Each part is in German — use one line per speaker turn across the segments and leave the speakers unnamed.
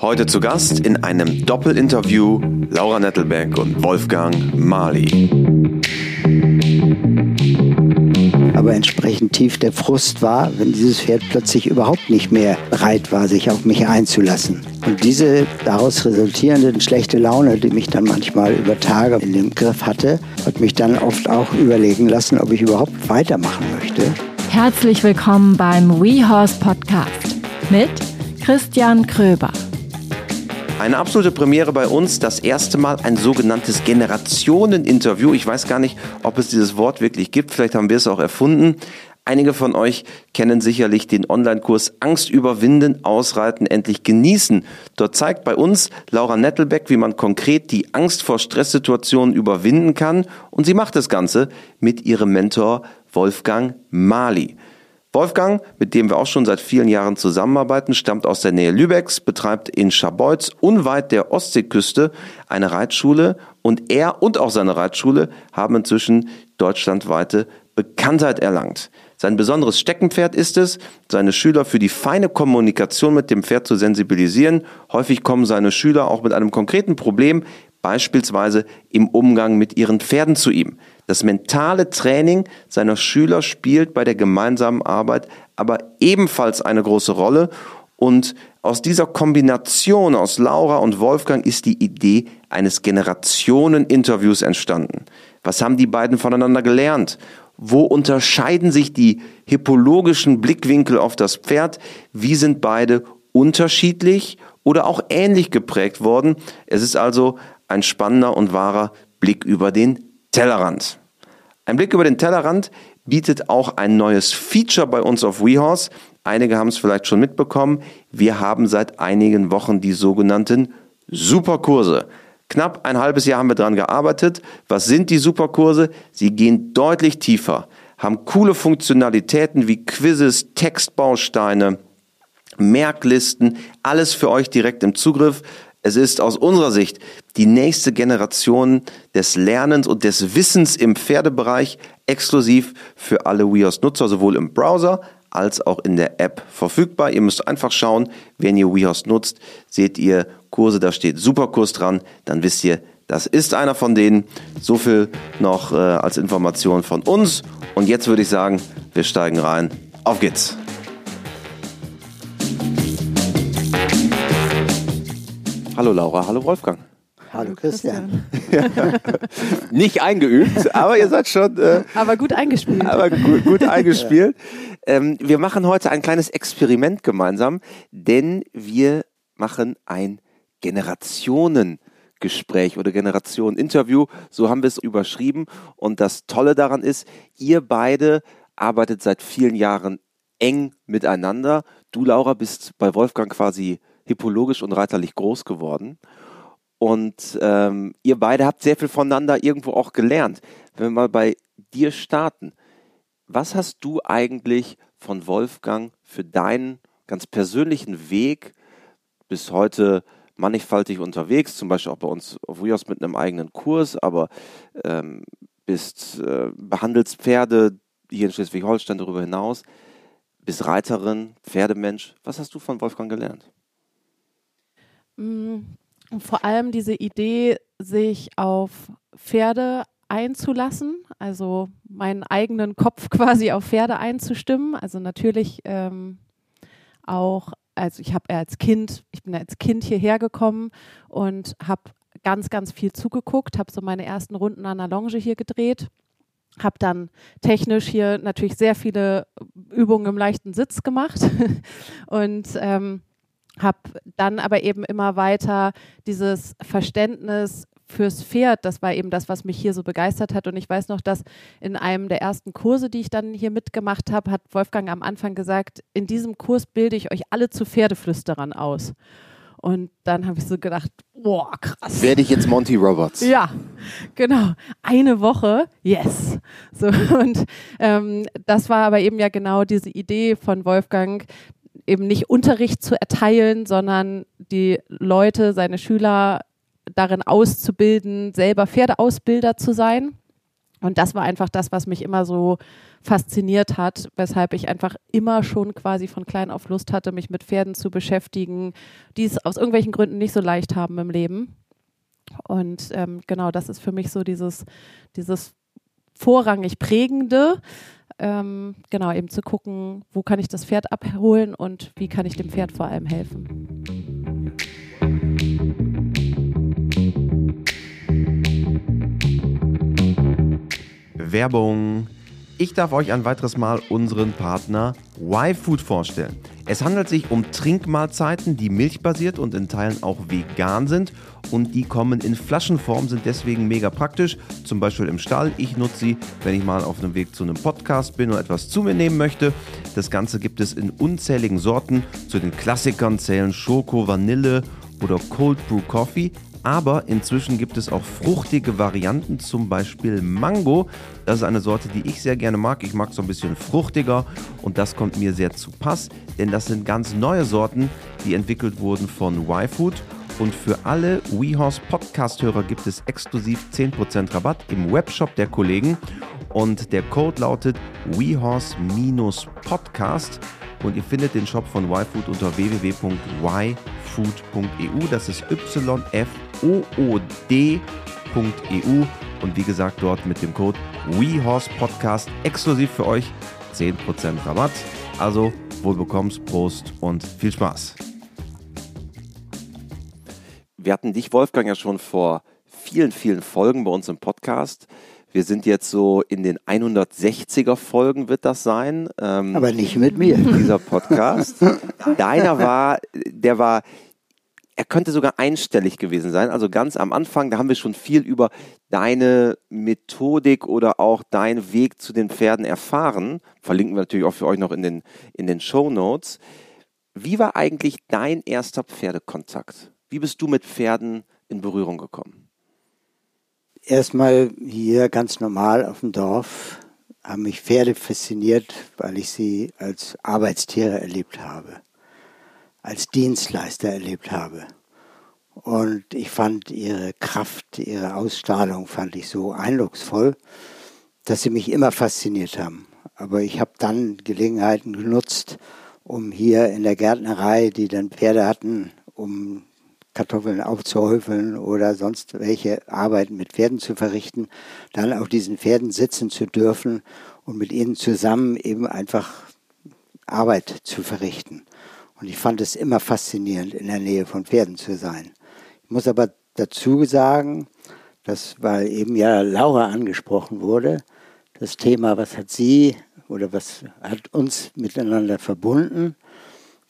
Heute zu Gast in einem Doppelinterview Laura Nettelbeck und Wolfgang Mali.
Aber entsprechend tief der Frust war, wenn dieses Pferd plötzlich überhaupt nicht mehr bereit war, sich auf mich einzulassen. Und diese daraus resultierende schlechte Laune, die mich dann manchmal über Tage in dem Griff hatte, hat mich dann oft auch überlegen lassen, ob ich überhaupt weitermachen möchte.
Herzlich willkommen beim WeHorse Podcast mit Christian Kröber.
Eine absolute Premiere bei uns, das erste Mal ein sogenanntes Generationen-Interview. Ich weiß gar nicht, ob es dieses Wort wirklich gibt, vielleicht haben wir es auch erfunden. Einige von euch kennen sicherlich den Online-Kurs Angst überwinden, ausreiten, endlich genießen. Dort zeigt bei uns Laura Nettelbeck, wie man konkret die Angst vor Stresssituationen überwinden kann. Und sie macht das Ganze mit ihrem Mentor Wolfgang Mali. Wolfgang, mit dem wir auch schon seit vielen Jahren zusammenarbeiten, stammt aus der Nähe Lübecks, betreibt in Scharbeutz unweit der Ostseeküste eine Reitschule und er und auch seine Reitschule haben inzwischen deutschlandweite Bekanntheit erlangt. Sein besonderes Steckenpferd ist es, seine Schüler für die feine Kommunikation mit dem Pferd zu sensibilisieren. Häufig kommen seine Schüler auch mit einem konkreten Problem, beispielsweise im Umgang mit ihren Pferden zu ihm. Das mentale Training seiner Schüler spielt bei der gemeinsamen Arbeit aber ebenfalls eine große Rolle. Und aus dieser Kombination aus Laura und Wolfgang ist die Idee eines Generationen-Interviews entstanden. Was haben die beiden voneinander gelernt? Wo unterscheiden sich die hippologischen Blickwinkel auf das Pferd? Wie sind beide unterschiedlich oder auch ähnlich geprägt worden? Es ist also ein spannender und wahrer Blick über den Tellerrand. Ein Blick über den Tellerrand bietet auch ein neues Feature bei uns auf WeHorse. Einige haben es vielleicht schon mitbekommen. Wir haben seit einigen Wochen die sogenannten Superkurse. Knapp ein halbes Jahr haben wir daran gearbeitet. Was sind die Superkurse? Sie gehen deutlich tiefer, haben coole Funktionalitäten wie Quizzes, Textbausteine, Merklisten, alles für euch direkt im Zugriff. Es ist aus unserer Sicht die nächste Generation des Lernens und des Wissens im Pferdebereich exklusiv für alle WeHorse-Nutzer, sowohl im Browser als auch in der App verfügbar. Ihr müsst einfach schauen, wenn ihr WeHorse nutzt, seht ihr Kurse, da steht Superkurs dran, dann wisst ihr, das ist einer von denen. So viel noch äh, als Information von uns. Und jetzt würde ich sagen, wir steigen rein. Auf geht's! Hallo Laura, hallo Wolfgang.
Hallo Christian.
Nicht eingeübt, aber ihr seid schon. Äh,
aber gut eingespielt.
Aber gut, gut eingespielt. Ähm, wir machen heute ein kleines Experiment gemeinsam, denn wir machen ein Generationengespräch oder Generationen-Interview. So haben wir es überschrieben. Und das Tolle daran ist, ihr beide arbeitet seit vielen Jahren eng miteinander. Du, Laura, bist bei Wolfgang quasi hippologisch und reiterlich groß geworden. Und ähm, ihr beide habt sehr viel voneinander irgendwo auch gelernt. Wenn wir mal bei dir starten, was hast du eigentlich von Wolfgang für deinen ganz persönlichen Weg bis heute mannigfaltig unterwegs, zum Beispiel auch bei uns auf WIOS mit einem eigenen Kurs, aber ähm, bist äh, behandelst Pferde hier in Schleswig-Holstein darüber hinaus, bist Reiterin, Pferdemensch. Was hast du von Wolfgang gelernt?
Mm, vor allem diese Idee, sich auf Pferde einzulassen, also meinen eigenen Kopf quasi auf Pferde einzustimmen. Also natürlich ähm, auch, also ich habe als Kind, ich bin als Kind hierher gekommen und habe ganz, ganz viel zugeguckt, habe so meine ersten Runden an der Longe hier gedreht, habe dann technisch hier natürlich sehr viele Übungen im leichten Sitz gemacht und ähm, habe dann aber eben immer weiter dieses Verständnis fürs Pferd, das war eben das, was mich hier so begeistert hat. Und ich weiß noch, dass in einem der ersten Kurse, die ich dann hier mitgemacht habe, hat Wolfgang am Anfang gesagt, in diesem Kurs bilde ich euch alle zu Pferdeflüsterern aus. Und dann habe ich so gedacht, boah, krass.
Werde ich jetzt Monty Roberts?
Ja, genau. Eine Woche, yes. So, und ähm, das war aber eben ja genau diese Idee von Wolfgang, eben nicht Unterricht zu erteilen, sondern die Leute, seine Schüler darin auszubilden, selber Pferdeausbilder zu sein. Und das war einfach das, was mich immer so fasziniert hat, weshalb ich einfach immer schon quasi von klein auf Lust hatte, mich mit Pferden zu beschäftigen, die es aus irgendwelchen Gründen nicht so leicht haben im Leben. Und ähm, genau, das ist für mich so dieses, dieses vorrangig prägende, ähm, genau, eben zu gucken, wo kann ich das Pferd abholen und wie kann ich dem Pferd vor allem helfen.
Werbung. Ich darf euch ein weiteres Mal unseren Partner Y-Food vorstellen. Es handelt sich um Trinkmahlzeiten, die milchbasiert und in Teilen auch vegan sind und die kommen in Flaschenform, sind deswegen mega praktisch, zum Beispiel im Stall. Ich nutze sie, wenn ich mal auf dem Weg zu einem Podcast bin und etwas zu mir nehmen möchte. Das Ganze gibt es in unzähligen Sorten. Zu den Klassikern zählen Schoko, Vanille oder Cold Brew Coffee. Aber inzwischen gibt es auch fruchtige Varianten, zum Beispiel Mango. Das ist eine Sorte, die ich sehr gerne mag. Ich mag so ein bisschen fruchtiger und das kommt mir sehr zu Pass, denn das sind ganz neue Sorten, die entwickelt wurden von Y-Food. Und für alle WeHorse Podcast-Hörer gibt es exklusiv 10% Rabatt im Webshop der Kollegen. Und der Code lautet WeHorse-Podcast. Und ihr findet den Shop von YFood unter www.yfood.eu. Das ist y-f-o-o-d.eu. Und wie gesagt, dort mit dem Code WeHorsePodcast exklusiv für euch 10% Rabatt. Also wohlbekommst, Prost und viel Spaß. Wir hatten dich, Wolfgang, ja schon vor vielen, vielen Folgen bei uns im Podcast. Wir sind jetzt so in den 160er Folgen wird das sein.
Ähm, Aber nicht mit mir.
Dieser Podcast. Deiner war, der war, er könnte sogar einstellig gewesen sein. Also ganz am Anfang, da haben wir schon viel über deine Methodik oder auch deinen Weg zu den Pferden erfahren. Verlinken wir natürlich auch für euch noch in den, in den Show Notes. Wie war eigentlich dein erster Pferdekontakt? Wie bist du mit Pferden in Berührung gekommen?
Erstmal hier ganz normal auf dem Dorf haben mich Pferde fasziniert, weil ich sie als Arbeitstiere erlebt habe, als Dienstleister erlebt habe. Und ich fand ihre Kraft, ihre Ausstrahlung fand ich so eindrucksvoll, dass sie mich immer fasziniert haben. Aber ich habe dann Gelegenheiten genutzt, um hier in der Gärtnerei, die dann Pferde hatten, um Kartoffeln aufzuhäufeln oder sonst welche Arbeiten mit Pferden zu verrichten, dann auf diesen Pferden sitzen zu dürfen und mit ihnen zusammen eben einfach Arbeit zu verrichten. Und ich fand es immer faszinierend, in der Nähe von Pferden zu sein. Ich muss aber dazu sagen, dass, weil eben ja Laura angesprochen wurde, das Thema, was hat sie oder was hat uns miteinander verbunden,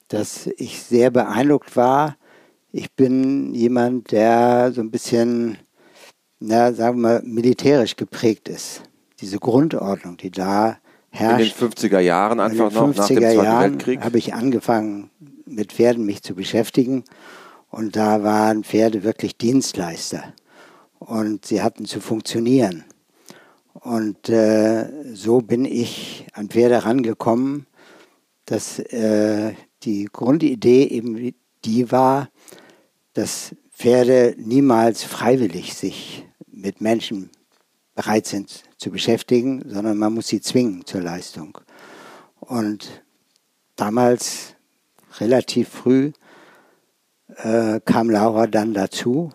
dass ich sehr beeindruckt war, ich bin jemand, der so ein bisschen, na, sagen wir mal, militärisch geprägt ist. Diese Grundordnung, die da herrscht.
In den 50er Jahren einfach noch nach dem Zweiten Jahren Weltkrieg?
habe ich angefangen, mit Pferden mich zu beschäftigen. Und da waren Pferde wirklich Dienstleister. Und sie hatten zu funktionieren. Und äh, so bin ich an Pferde rangekommen, dass äh, die Grundidee eben die war, dass Pferde niemals freiwillig sich mit Menschen bereit sind zu beschäftigen, sondern man muss sie zwingen zur Leistung. Und damals, relativ früh, äh, kam Laura dann dazu.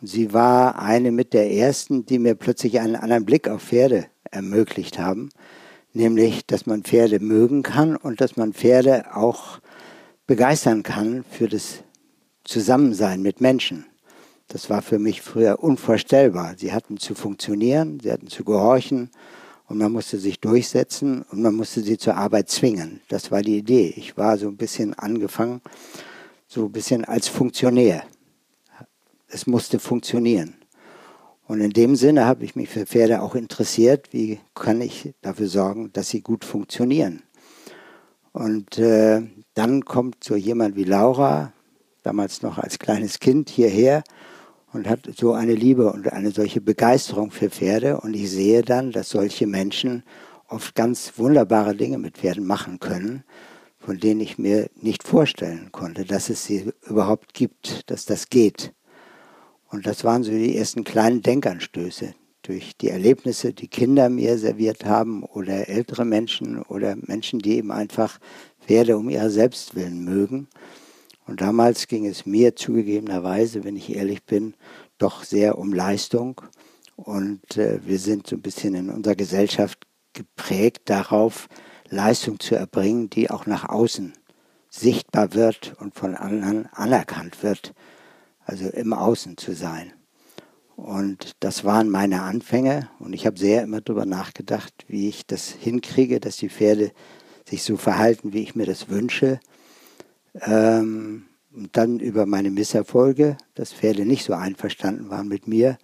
Und sie war eine mit der ersten, die mir plötzlich einen anderen Blick auf Pferde ermöglicht haben. Nämlich, dass man Pferde mögen kann und dass man Pferde auch begeistern kann für das Zusammensein mit Menschen. Das war für mich früher unvorstellbar. Sie hatten zu funktionieren, sie hatten zu gehorchen und man musste sich durchsetzen und man musste sie zur Arbeit zwingen. Das war die Idee. Ich war so ein bisschen angefangen, so ein bisschen als Funktionär. Es musste funktionieren. Und in dem Sinne habe ich mich für Pferde auch interessiert, wie kann ich dafür sorgen, dass sie gut funktionieren. Und äh, dann kommt so jemand wie Laura, damals noch als kleines Kind hierher und hat so eine Liebe und eine solche Begeisterung für Pferde. Und ich sehe dann, dass solche Menschen oft ganz wunderbare Dinge mit Pferden machen können, von denen ich mir nicht vorstellen konnte, dass es sie überhaupt gibt, dass das geht. Und das waren so die ersten kleinen Denkanstöße, durch die Erlebnisse, die Kinder mir serviert haben oder ältere Menschen oder Menschen, die eben einfach Pferde um ihrer Selbstwillen mögen. Und damals ging es mir zugegebenerweise, wenn ich ehrlich bin, doch sehr um Leistung. Und äh, wir sind so ein bisschen in unserer Gesellschaft geprägt darauf, Leistung zu erbringen, die auch nach außen sichtbar wird und von anderen anerkannt wird. Also im Außen zu sein. Und das waren meine Anfänge. Und ich habe sehr immer darüber nachgedacht, wie ich das hinkriege, dass die Pferde sich so verhalten, wie ich mir das wünsche. Ähm, und dann über meine Misserfolge, dass Pferde nicht so einverstanden waren mit mir.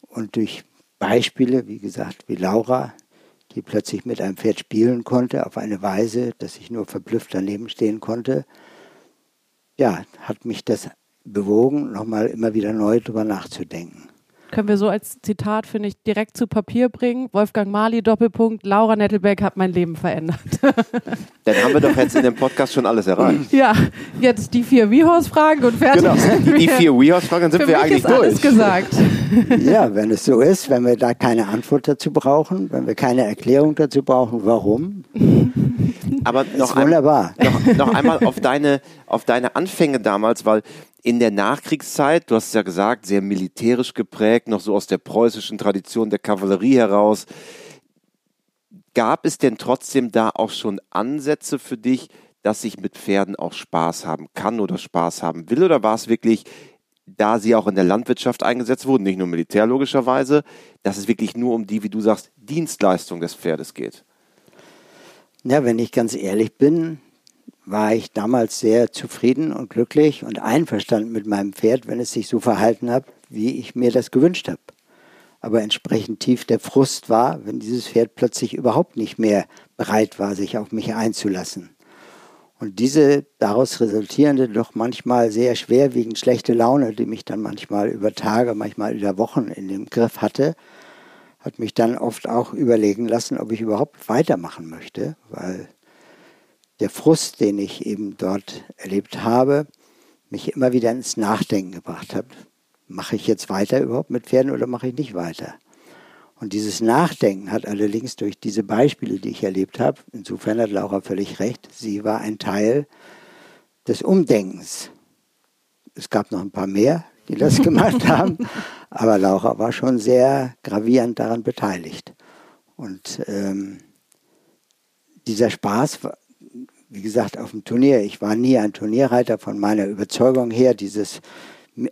Und durch Beispiele, wie gesagt, wie Laura, die plötzlich mit einem Pferd spielen konnte, auf eine Weise, dass ich nur verblüfft daneben stehen konnte, ja, hat mich das bewogen, nochmal immer wieder neu darüber nachzudenken.
Können wir so als Zitat, finde ich, direkt zu Papier bringen. Wolfgang Mali, Doppelpunkt, Laura Nettelbeck hat mein Leben verändert.
Dann haben wir doch jetzt in dem Podcast schon alles erreicht.
Ja, jetzt die vier WeHorse-Fragen und fertig.
Genau, die vier WeHorse-Fragen sind
Für
wir
mich
eigentlich
ist alles
durch.
gesagt.
Ja, wenn es so ist, wenn wir da keine Antwort dazu brauchen, wenn wir keine Erklärung dazu brauchen, warum,
Aber noch,
ist
ein,
wunderbar.
noch, noch einmal auf deine, auf deine Anfänge damals, weil in der Nachkriegszeit, du hast es ja gesagt, sehr militärisch geprägt, noch so aus der preußischen Tradition der Kavallerie heraus. Gab es denn trotzdem da auch schon Ansätze für dich, dass ich mit Pferden auch Spaß haben kann oder Spaß haben will? Oder war es wirklich, da sie auch in der Landwirtschaft eingesetzt wurden, nicht nur militär logischerweise, dass es wirklich nur um die, wie du sagst, Dienstleistung des Pferdes geht?
Ja, wenn ich ganz ehrlich bin, war ich damals sehr zufrieden und glücklich und einverstanden mit meinem Pferd, wenn es sich so verhalten hat, wie ich mir das gewünscht habe. Aber entsprechend tief der Frust war, wenn dieses Pferd plötzlich überhaupt nicht mehr bereit war, sich auf mich einzulassen. Und diese daraus resultierende, doch manchmal sehr schwerwiegend schlechte Laune, die mich dann manchmal über Tage, manchmal über Wochen in dem Griff hatte, hat mich dann oft auch überlegen lassen, ob ich überhaupt weitermachen möchte, weil der Frust, den ich eben dort erlebt habe, mich immer wieder ins Nachdenken gebracht hat. Mache ich jetzt weiter überhaupt mit Pferden oder mache ich nicht weiter? Und dieses Nachdenken hat allerdings durch diese Beispiele, die ich erlebt habe, insofern hat Laura völlig recht, sie war ein Teil des Umdenkens. Es gab noch ein paar mehr, die das gemacht haben, aber Laura war schon sehr gravierend daran beteiligt. Und ähm, dieser Spaß, wie gesagt, auf dem Turnier, ich war nie ein Turnierreiter von meiner Überzeugung her, dieses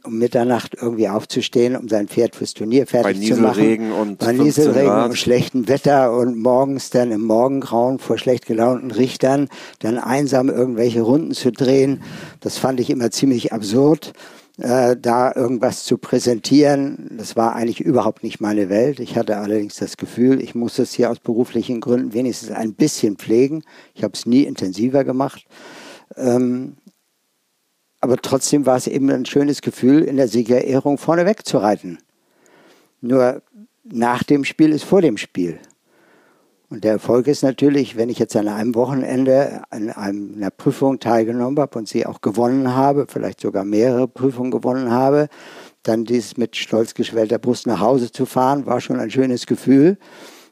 um Mitternacht irgendwie aufzustehen, um sein Pferd fürs Turnier fertig
Bei
zu machen.
Nieselregen und
Bei
15
Nieselregen
Grad.
und schlechtem Wetter und morgens dann im Morgengrauen vor schlecht gelaunten Richtern dann einsam irgendwelche Runden zu drehen. Das fand ich immer ziemlich absurd, äh, da irgendwas zu präsentieren. Das war eigentlich überhaupt nicht meine Welt. Ich hatte allerdings das Gefühl, ich muss es hier aus beruflichen Gründen wenigstens ein bisschen pflegen. Ich habe es nie intensiver gemacht. Ähm, aber trotzdem war es eben ein schönes Gefühl, in der Siegerehrung vorneweg zu reiten. Nur nach dem Spiel ist vor dem Spiel. Und der Erfolg ist natürlich, wenn ich jetzt an einem Wochenende an einer Prüfung teilgenommen habe und sie auch gewonnen habe, vielleicht sogar mehrere Prüfungen gewonnen habe, dann dieses mit stolz geschwellter Brust nach Hause zu fahren, war schon ein schönes Gefühl.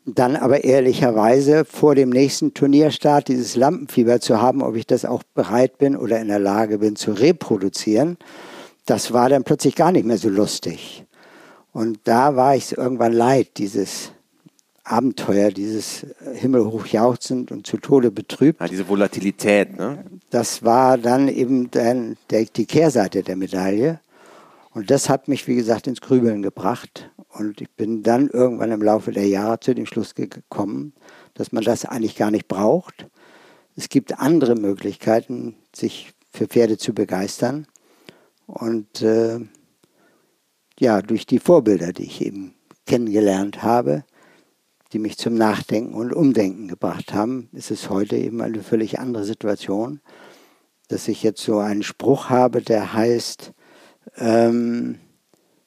Dann aber ehrlicherweise vor dem nächsten Turnierstart dieses Lampenfieber zu haben, ob ich das auch bereit bin oder in der Lage bin zu reproduzieren, das war dann plötzlich gar nicht mehr so lustig. Und da war ich irgendwann leid, dieses Abenteuer, dieses himmelhoch jauchzend und zu Tode betrübt.
Ja, diese Volatilität, ne?
Das war dann eben dann der, die Kehrseite der Medaille. Und das hat mich, wie gesagt, ins Grübeln gebracht. Und ich bin dann irgendwann im Laufe der Jahre zu dem Schluss gekommen, dass man das eigentlich gar nicht braucht. Es gibt andere Möglichkeiten, sich für Pferde zu begeistern. Und äh, ja, durch die Vorbilder, die ich eben kennengelernt habe, die mich zum Nachdenken und Umdenken gebracht haben, ist es heute eben eine völlig andere Situation, dass ich jetzt so einen Spruch habe, der heißt, ähm,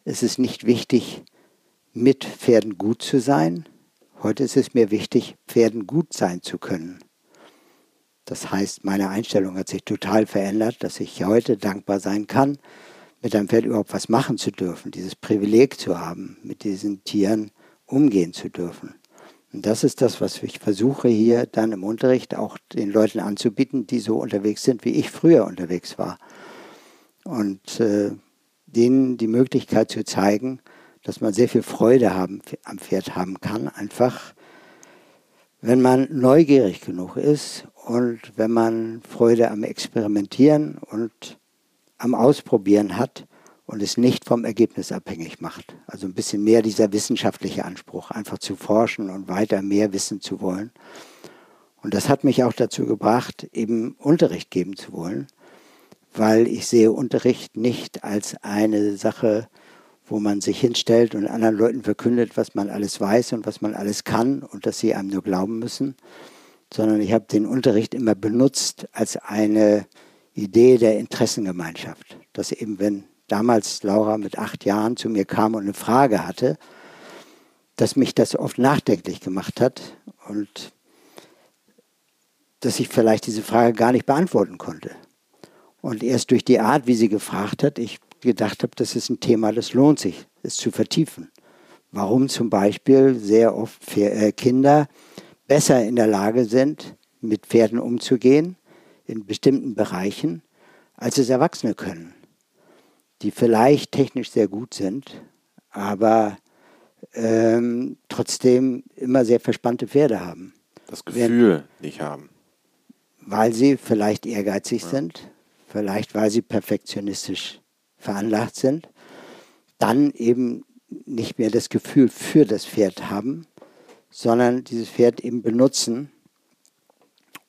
es ist nicht wichtig, mit Pferden gut zu sein. Heute ist es mir wichtig, Pferden gut sein zu können. Das heißt, meine Einstellung hat sich total verändert, dass ich heute dankbar sein kann, mit einem Pferd überhaupt was machen zu dürfen, dieses Privileg zu haben, mit diesen Tieren umgehen zu dürfen. Und das ist das, was ich versuche hier dann im Unterricht auch den Leuten anzubieten, die so unterwegs sind, wie ich früher unterwegs war. Und äh, denen die Möglichkeit zu zeigen, dass man sehr viel Freude haben, am Pferd haben kann, einfach wenn man neugierig genug ist und wenn man Freude am Experimentieren und am Ausprobieren hat und es nicht vom Ergebnis abhängig macht. Also ein bisschen mehr dieser wissenschaftliche Anspruch, einfach zu forschen und weiter mehr wissen zu wollen. Und das hat mich auch dazu gebracht, eben Unterricht geben zu wollen, weil ich sehe Unterricht nicht als eine Sache, wo man sich hinstellt und anderen Leuten verkündet, was man alles weiß und was man alles kann und dass sie einem nur glauben müssen, sondern ich habe den Unterricht immer benutzt als eine Idee der Interessengemeinschaft. Dass eben, wenn damals Laura mit acht Jahren zu mir kam und eine Frage hatte, dass mich das oft nachdenklich gemacht hat und dass ich vielleicht diese Frage gar nicht beantworten konnte. Und erst durch die Art, wie sie gefragt hat, ich gedacht habe, das ist ein Thema, das lohnt sich, es zu vertiefen. Warum zum Beispiel sehr oft äh, Kinder besser in der Lage sind, mit Pferden umzugehen in bestimmten Bereichen, als es Erwachsene können, die vielleicht technisch sehr gut sind, aber ähm, trotzdem immer sehr verspannte Pferde haben.
Das Gefühl Wenn, nicht haben.
Weil sie vielleicht ehrgeizig ja. sind, vielleicht weil sie perfektionistisch veranlagt sind, dann eben nicht mehr das Gefühl für das Pferd haben, sondern dieses Pferd eben benutzen,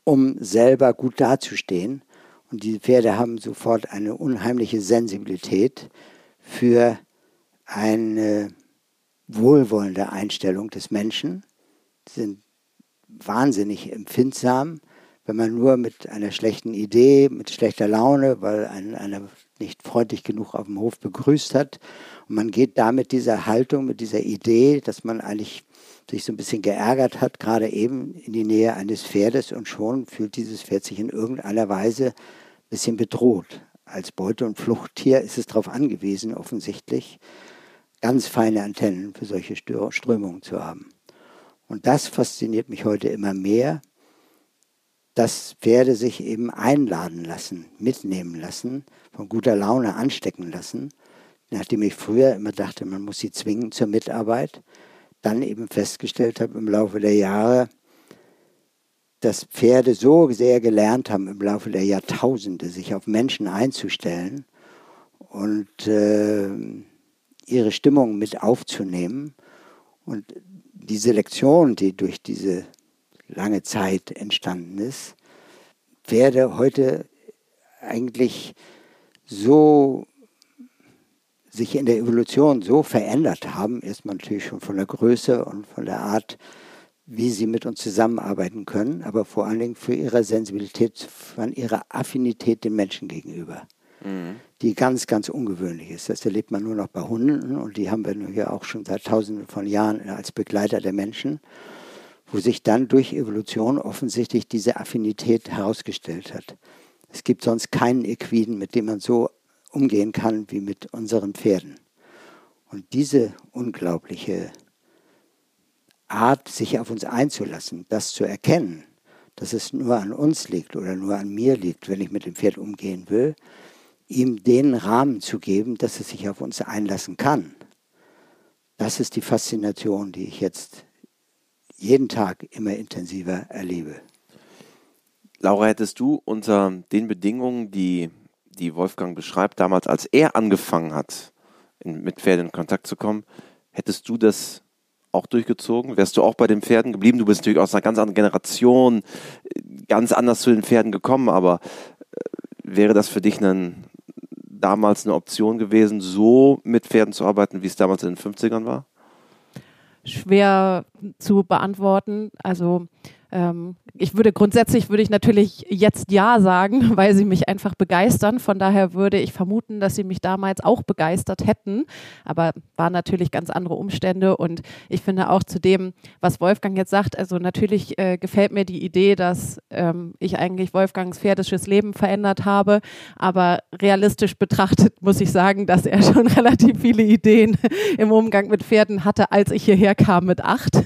um selber gut dazustehen. Und diese Pferde haben sofort eine unheimliche Sensibilität für eine wohlwollende Einstellung des Menschen, sind wahnsinnig empfindsam, wenn man nur mit einer schlechten Idee, mit schlechter Laune, weil ein, einer nicht freundlich genug auf dem Hof begrüßt hat. Und man geht da mit dieser Haltung, mit dieser Idee, dass man eigentlich sich so ein bisschen geärgert hat, gerade eben in die Nähe eines Pferdes und schon fühlt dieses Pferd sich in irgendeiner Weise ein bisschen bedroht. Als Beute- und Fluchttier ist es darauf angewiesen, offensichtlich ganz feine Antennen für solche Strömungen zu haben. Und das fasziniert mich heute immer mehr, dass Pferde sich eben einladen lassen, mitnehmen lassen, von guter Laune anstecken lassen. Nachdem ich früher immer dachte, man muss sie zwingen zur Mitarbeit, dann eben festgestellt habe im Laufe der Jahre, dass Pferde so sehr gelernt haben im Laufe der Jahrtausende, sich auf Menschen einzustellen und äh, ihre Stimmung mit aufzunehmen. Und die Selektion, die durch diese lange Zeit entstanden ist, werde heute eigentlich so sich in der Evolution so verändert haben, erstmal natürlich schon von der Größe und von der Art, wie sie mit uns zusammenarbeiten können, aber vor allen Dingen für ihre Sensibilität, von ihrer Affinität dem Menschen gegenüber, mhm. die ganz, ganz ungewöhnlich ist. Das erlebt man nur noch bei Hunden und die haben wir ja auch schon seit Tausenden von Jahren als Begleiter der Menschen wo sich dann durch Evolution offensichtlich diese Affinität herausgestellt hat. Es gibt sonst keinen Equiden, mit dem man so umgehen kann wie mit unseren Pferden. Und diese unglaubliche Art, sich auf uns einzulassen, das zu erkennen, dass es nur an uns liegt oder nur an mir liegt, wenn ich mit dem Pferd umgehen will, ihm den Rahmen zu geben, dass es sich auf uns einlassen kann. Das ist die Faszination, die ich jetzt jeden Tag immer intensiver erlebe.
Laura, hättest du unter den Bedingungen, die, die Wolfgang beschreibt, damals als er angefangen hat, in, mit Pferden in Kontakt zu kommen, hättest du das auch durchgezogen? Wärst du auch bei den Pferden geblieben? Du bist natürlich aus einer ganz anderen Generation, ganz anders zu den Pferden gekommen, aber äh, wäre das für dich ein, damals eine Option gewesen, so mit Pferden zu arbeiten, wie es damals in den 50ern war?
Schwer zu beantworten. Also ähm, ich würde grundsätzlich würde ich natürlich jetzt ja sagen, weil sie mich einfach begeistern. Von daher würde ich vermuten, dass sie mich damals auch begeistert hätten. Aber waren natürlich ganz andere Umstände. Und ich finde auch zu dem, was Wolfgang jetzt sagt, also natürlich äh, gefällt mir die Idee, dass ähm, ich eigentlich Wolfgangs pferdisches Leben verändert habe. Aber realistisch betrachtet muss ich sagen, dass er schon relativ viele Ideen im Umgang mit Pferden hatte, als ich hierher kam mit acht.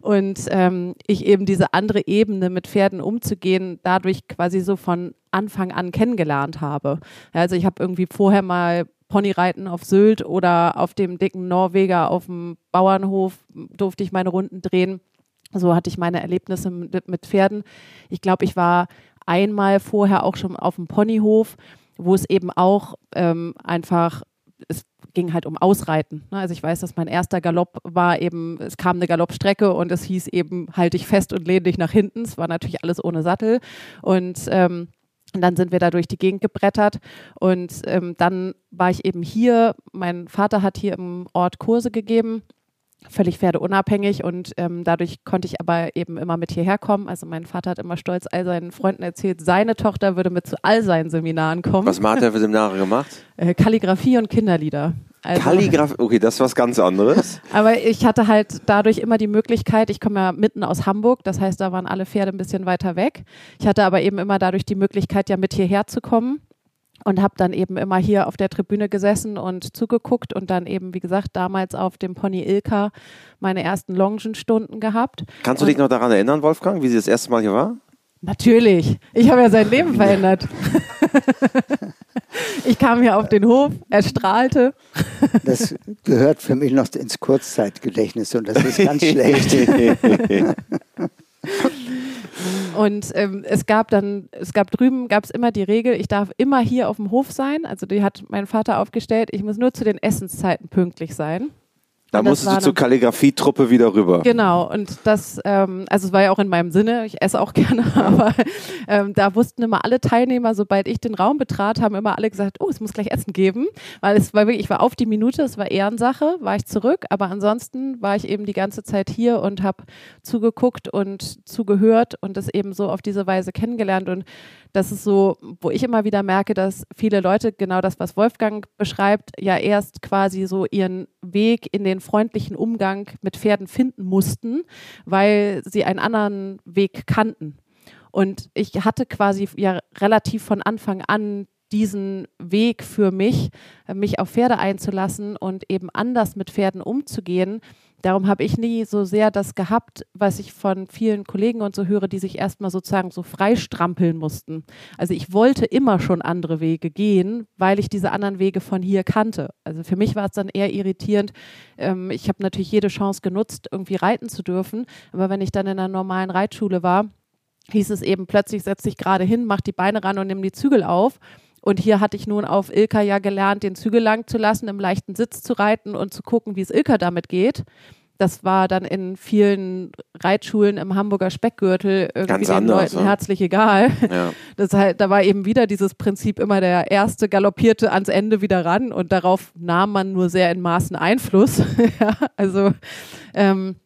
Und ähm, ich eben diese andere Ebene mit Pferden umzugehen, dadurch quasi so von Anfang an kennengelernt habe. Also ich habe irgendwie vorher mal Ponyreiten auf Sylt oder auf dem dicken Norweger auf dem Bauernhof durfte ich meine Runden drehen. So hatte ich meine Erlebnisse mit, mit Pferden. Ich glaube, ich war einmal vorher auch schon auf dem Ponyhof, wo es eben auch ähm, einfach es ging halt um Ausreiten. Ne? Also ich weiß, dass mein erster Galopp war eben, es kam eine Galoppstrecke und es hieß eben, halt dich fest und lehn dich nach hinten. Es war natürlich alles ohne Sattel. Und ähm, und dann sind wir da durch die Gegend gebrettert und ähm, dann war ich eben hier. Mein Vater hat hier im Ort Kurse gegeben völlig pferdeunabhängig und ähm, dadurch konnte ich aber eben immer mit hierher kommen. Also mein Vater hat immer stolz all seinen Freunden erzählt, seine Tochter würde mit zu all seinen Seminaren kommen.
Was hat er für Seminare gemacht?
Äh, Kalligrafie und Kinderlieder.
Also, Kalligrafie, okay, das ist was ganz anderes.
aber ich hatte halt dadurch immer die Möglichkeit, ich komme ja mitten aus Hamburg, das heißt, da waren alle Pferde ein bisschen weiter weg. Ich hatte aber eben immer dadurch die Möglichkeit, ja mit hierher zu kommen und habe dann eben immer hier auf der Tribüne gesessen und zugeguckt und dann eben, wie gesagt, damals auf dem Pony Ilka meine ersten Longenstunden gehabt.
Kannst du dich noch daran erinnern, Wolfgang, wie sie das erste Mal hier war?
Natürlich. Ich habe ja sein Leben verändert. ich kam hier auf den Hof, er strahlte.
Das gehört für mich noch ins Kurzzeitgedächtnis und das ist ganz schlecht.
Und ähm, es gab dann, es gab drüben, gab es immer die Regel, ich darf immer hier auf dem Hof sein. Also die hat mein Vater aufgestellt, ich muss nur zu den Essenszeiten pünktlich sein.
Da musstest du zur Kalligrafietruppe wieder rüber.
Genau, und das, ähm, also es war ja auch in meinem Sinne, ich esse auch gerne, aber ähm, da wussten immer alle Teilnehmer, sobald ich den Raum betrat, haben immer alle gesagt, oh, es muss gleich Essen geben, weil es war wirklich, ich war auf die Minute, es war Ehrensache, war ich zurück, aber ansonsten war ich eben die ganze Zeit hier und habe zugeguckt und zugehört und das eben so auf diese Weise kennengelernt und das ist so, wo ich immer wieder merke, dass viele Leute genau das, was Wolfgang beschreibt, ja erst quasi so ihren Weg in den freundlichen Umgang mit Pferden finden mussten, weil sie einen anderen Weg kannten. Und ich hatte quasi ja relativ von Anfang an diesen Weg für mich, mich auf Pferde einzulassen und eben anders mit Pferden umzugehen, darum habe ich nie so sehr das gehabt, was ich von vielen Kollegen und so höre, die sich erstmal sozusagen so freistrampeln mussten. Also ich wollte immer schon andere Wege gehen, weil ich diese anderen Wege von hier kannte. Also für mich war es dann eher irritierend. Ähm, ich habe natürlich jede Chance genutzt, irgendwie reiten zu dürfen. Aber wenn ich dann in einer normalen Reitschule war, hieß es eben plötzlich, setz dich gerade hin, mach die Beine ran und nimm die Zügel auf. Und hier hatte ich nun auf Ilka ja gelernt, den Zügel lang zu lassen, im leichten Sitz zu reiten und zu gucken, wie es Ilka damit geht. Das war dann in vielen Reitschulen im Hamburger Speckgürtel irgendwie Ganz den anders, Leuten ne? herzlich egal. Ja. Das halt, da war eben wieder dieses Prinzip immer der Erste galoppierte ans Ende wieder ran und darauf nahm man nur sehr in Maßen Einfluss. ja, also ähm,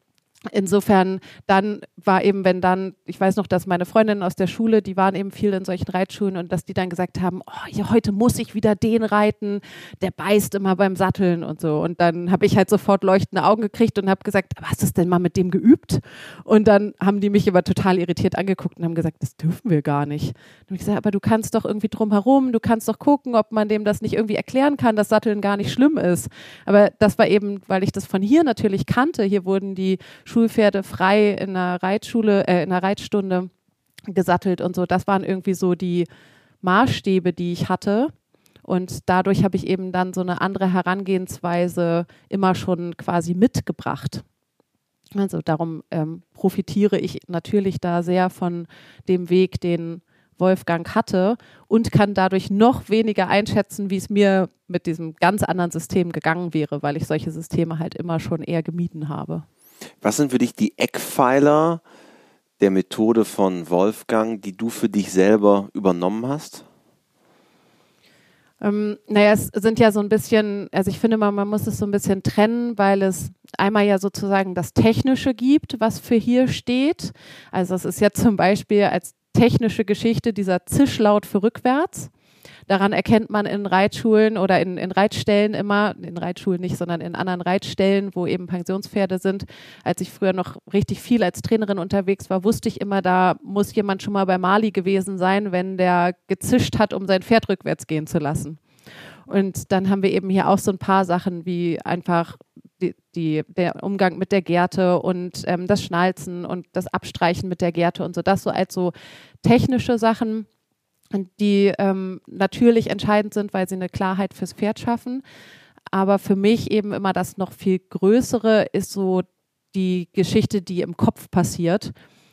Insofern dann war eben, wenn dann, ich weiß noch, dass meine Freundinnen aus der Schule, die waren eben viel in solchen Reitschulen und dass die dann gesagt haben, oh, ja, heute muss ich wieder den reiten, der beißt immer beim Satteln und so. Und dann habe ich halt sofort leuchtende Augen gekriegt und habe gesagt, was ist denn mal mit dem geübt? Und dann haben die mich immer total irritiert angeguckt und haben gesagt, das dürfen wir gar nicht. Habe ich gesagt, aber du kannst doch irgendwie drum herum, du kannst doch gucken, ob man dem das nicht irgendwie erklären kann, dass Satteln gar nicht schlimm ist. Aber das war eben, weil ich das von hier natürlich kannte. Hier wurden die Schulpferde frei in einer Reitschule, äh, in einer Reitstunde gesattelt und so. Das waren irgendwie so die Maßstäbe, die ich hatte. Und dadurch habe ich eben dann so eine andere Herangehensweise immer schon quasi mitgebracht. Also darum ähm, profitiere ich natürlich da sehr von dem Weg, den Wolfgang hatte und kann dadurch noch weniger einschätzen, wie es mir mit diesem ganz anderen System gegangen wäre, weil ich solche Systeme halt immer schon eher gemieden habe.
Was sind für dich die Eckpfeiler der Methode von Wolfgang, die du für dich selber übernommen hast?
Ähm, naja, es sind ja so ein bisschen, also ich finde mal, man muss es so ein bisschen trennen, weil es einmal ja sozusagen das Technische gibt, was für hier steht. Also es ist ja zum Beispiel als technische Geschichte dieser Zischlaut für rückwärts. Daran erkennt man in Reitschulen oder in, in Reitstellen immer, in Reitschulen nicht, sondern in anderen Reitstellen, wo eben Pensionspferde sind. Als ich früher noch richtig viel als Trainerin unterwegs war, wusste ich immer, da muss jemand schon mal bei Mali gewesen sein, wenn der gezischt hat, um sein Pferd rückwärts gehen zu lassen. Und dann haben wir eben hier auch so ein paar Sachen wie einfach die, die, der Umgang mit der Gerte und ähm, das Schnalzen und das Abstreichen mit der Gerte und so. Das so als so technische Sachen die ähm, natürlich entscheidend sind, weil sie eine Klarheit fürs Pferd schaffen. Aber für mich eben immer das noch viel Größere ist so die Geschichte, die im Kopf passiert.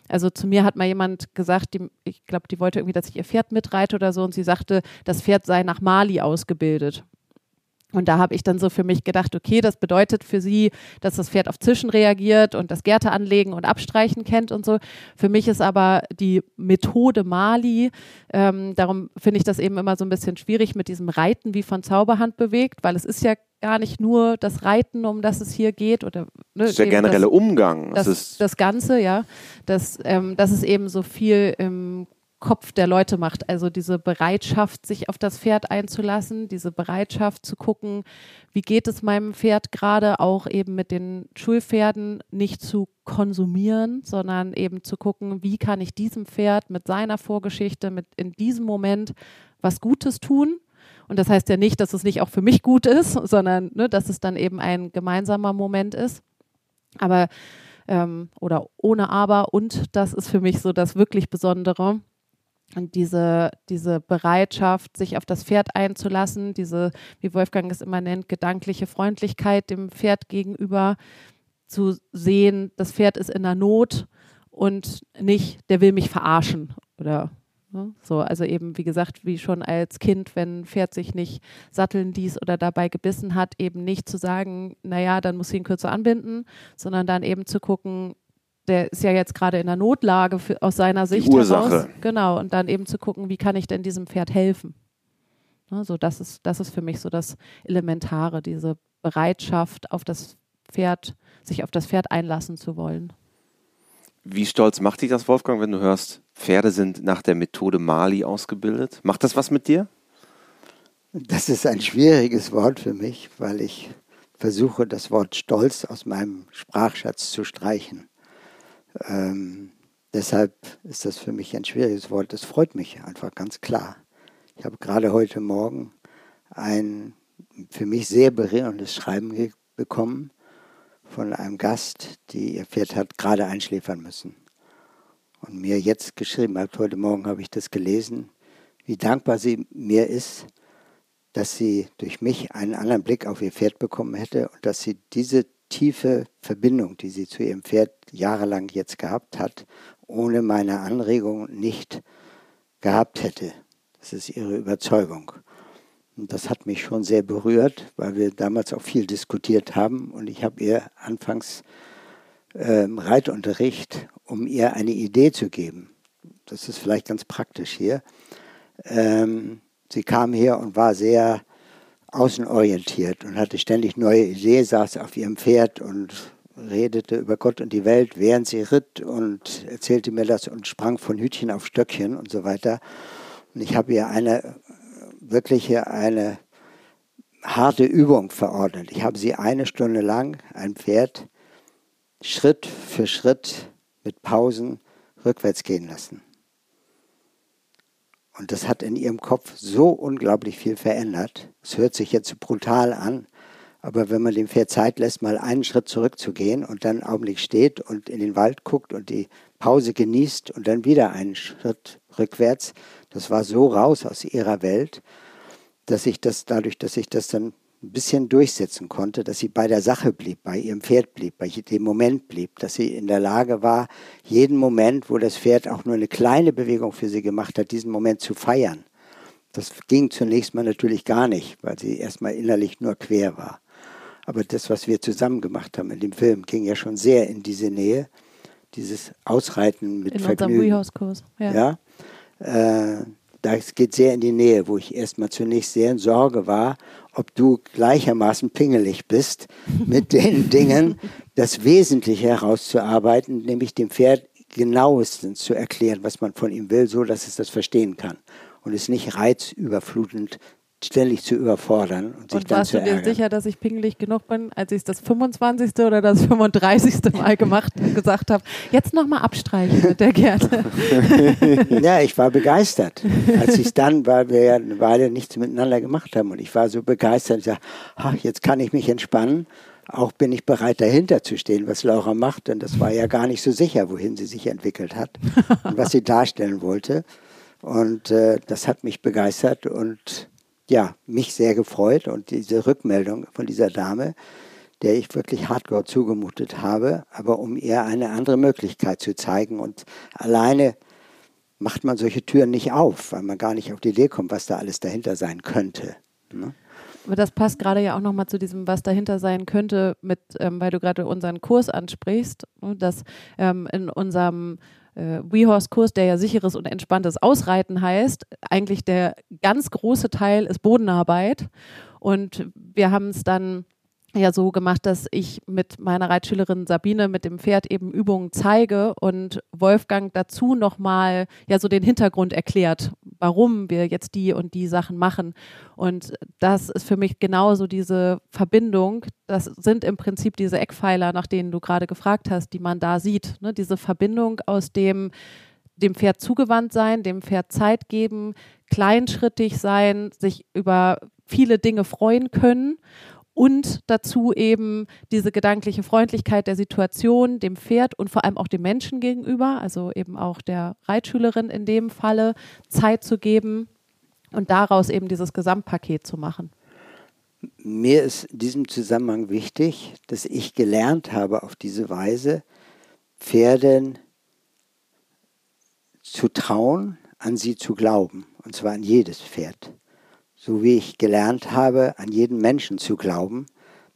Also zu mir hat mal jemand gesagt, die, ich glaube, die wollte irgendwie, dass ich ihr Pferd mitreite oder so, und sie sagte, das Pferd sei nach Mali ausgebildet. Und da habe ich dann so für mich gedacht, okay, das bedeutet für sie, dass das Pferd auf Zischen reagiert und das Gärte anlegen und abstreichen kennt und so. Für mich ist aber die Methode Mali, ähm, darum finde ich das eben immer so ein bisschen schwierig mit diesem Reiten wie von Zauberhand bewegt, weil es ist ja gar nicht nur das Reiten, um das es hier geht. Oder,
ne, ist der generelle
das,
Umgang.
Das,
das,
das Ganze, ja. Das, ähm, das ist eben so viel im Kopf der Leute macht. Also diese Bereitschaft, sich auf das Pferd einzulassen, diese Bereitschaft zu gucken, wie geht es meinem Pferd gerade, auch eben mit den Schulpferden nicht zu konsumieren, sondern eben zu gucken, wie kann ich diesem Pferd mit seiner Vorgeschichte, mit in diesem Moment was Gutes tun. Und das heißt ja nicht, dass es nicht auch für mich gut ist, sondern ne, dass es dann eben ein gemeinsamer Moment ist. Aber ähm, oder ohne aber und das ist für mich so das wirklich Besondere, und diese, diese Bereitschaft, sich auf das Pferd einzulassen, diese, wie Wolfgang es immer nennt, gedankliche Freundlichkeit dem Pferd gegenüber, zu sehen, das Pferd ist in der Not und nicht, der will mich verarschen oder ne? so. Also eben, wie gesagt, wie schon als Kind, wenn ein Pferd sich nicht satteln ließ oder dabei gebissen hat, eben nicht zu sagen, naja, dann muss ich ihn kürzer anbinden, sondern dann eben zu gucken, der ist ja jetzt gerade in der Notlage für, aus seiner Sicht
Die Ursache. heraus.
Genau, und dann eben zu gucken, wie kann ich denn diesem Pferd helfen? Ne, so, das ist, das ist für mich so das Elementare, diese Bereitschaft, auf das Pferd, sich auf das Pferd einlassen zu wollen.
Wie stolz macht dich das, Wolfgang, wenn du hörst, Pferde sind nach der Methode Mali ausgebildet? Macht das was mit dir?
Das ist ein schwieriges Wort für mich, weil ich versuche, das Wort Stolz aus meinem Sprachschatz zu streichen. Ähm, deshalb ist das für mich ein schwieriges Wort. Das freut mich einfach ganz klar. Ich habe gerade heute Morgen ein für mich sehr berührendes Schreiben bekommen von einem Gast, die ihr Pferd hat gerade einschläfern müssen. Und mir jetzt geschrieben hat, heute Morgen habe ich das gelesen, wie dankbar sie mir ist, dass sie durch mich einen anderen Blick auf ihr Pferd bekommen hätte und dass sie diese tiefe Verbindung, die sie zu ihrem Pferd jahrelang jetzt gehabt hat, ohne meine Anregung nicht gehabt hätte. Das ist ihre Überzeugung. Und das hat mich schon sehr berührt, weil wir damals auch viel diskutiert haben. Und ich habe ihr anfangs äh, Reitunterricht, um ihr eine Idee zu geben. Das ist vielleicht ganz praktisch hier. Ähm, sie kam her und war sehr außenorientiert und hatte ständig neue Ideen, saß auf ihrem Pferd und redete über Gott und die Welt, während sie ritt und erzählte mir das und sprang von Hütchen auf Stöckchen und so weiter. Und ich habe ihr eine wirkliche, eine harte Übung verordnet. Ich habe sie eine Stunde lang, ein Pferd, Schritt für Schritt mit Pausen rückwärts gehen lassen. Und das hat in ihrem Kopf so unglaublich viel verändert. Es hört sich jetzt brutal an, aber wenn man dem Pferd Zeit lässt, mal einen Schritt zurückzugehen und dann einen Augenblick steht und in den Wald guckt und die Pause genießt und dann wieder einen Schritt rückwärts, das war so raus aus ihrer Welt, dass ich das dadurch, dass ich das dann ein bisschen durchsetzen konnte, dass sie bei der Sache blieb, bei ihrem Pferd blieb, bei dem Moment blieb, dass sie in der Lage war, jeden Moment, wo das Pferd auch nur eine kleine Bewegung für sie gemacht hat, diesen Moment zu feiern. Das ging zunächst mal natürlich gar nicht, weil sie erstmal innerlich nur quer war. Aber das, was wir zusammen gemacht haben in dem Film, ging ja schon sehr in diese Nähe, dieses Ausreiten mit
in
Vergnügen.
In unserem Wheelhouse-Kurs,
ja. ja? Äh, das geht sehr in die Nähe, wo ich erstmal zunächst sehr in Sorge war, ob du gleichermaßen pingelig bist mit den Dingen, das Wesentliche herauszuarbeiten, nämlich dem Pferd genauestens zu erklären, was man von ihm will, so dass es das verstehen kann und es nicht reizüberflutend ständig zu überfordern und sich
und
dann
warst
zu
du dir
ärgern.
sicher, dass ich pingelig genug bin, als ich das 25. oder das 35. Mal gemacht gesagt habe, jetzt nochmal abstreichen mit der Gerte.
ja, ich war begeistert. Als ich dann, weil wir ja eine Weile nichts miteinander gemacht haben und ich war so begeistert, ich sagte, ach, jetzt kann ich mich entspannen. Auch bin ich bereit, dahinter zu stehen, was Laura macht. Und das war ja gar nicht so sicher, wohin sie sich entwickelt hat und was sie darstellen wollte. Und äh, das hat mich begeistert und ja, mich sehr gefreut. Und diese Rückmeldung von dieser Dame, der ich wirklich hardcore zugemutet habe, aber um ihr eine andere Möglichkeit zu zeigen. Und alleine macht man solche Türen nicht auf, weil man gar nicht auf die Idee kommt, was da alles dahinter sein könnte. Ne?
Aber das passt gerade ja auch nochmal zu diesem, was dahinter sein könnte, mit, ähm, weil du gerade unseren Kurs ansprichst, ne, dass ähm, in unserem äh, WeHorse-Kurs, der ja sicheres und entspanntes Ausreiten heißt, eigentlich der ganz große Teil ist Bodenarbeit. Und wir haben es dann ja so gemacht, dass ich mit meiner Reitschülerin Sabine mit dem Pferd eben Übungen zeige und Wolfgang dazu nochmal ja so den Hintergrund erklärt, warum wir jetzt die und die Sachen machen. Und das ist für mich genauso diese Verbindung. Das sind im Prinzip diese Eckpfeiler, nach denen du gerade gefragt hast, die man da sieht. Ne? Diese Verbindung aus dem dem Pferd zugewandt sein, dem Pferd Zeit geben, kleinschrittig sein, sich über viele Dinge freuen können und dazu eben diese gedankliche Freundlichkeit der Situation, dem Pferd und vor allem auch dem Menschen gegenüber, also eben auch der Reitschülerin in dem Falle, Zeit zu geben und daraus eben dieses Gesamtpaket zu machen.
Mir ist in diesem Zusammenhang wichtig, dass ich gelernt habe, auf diese Weise Pferden zu trauen, an sie zu glauben, und zwar an jedes Pferd so wie ich gelernt habe, an jeden Menschen zu glauben,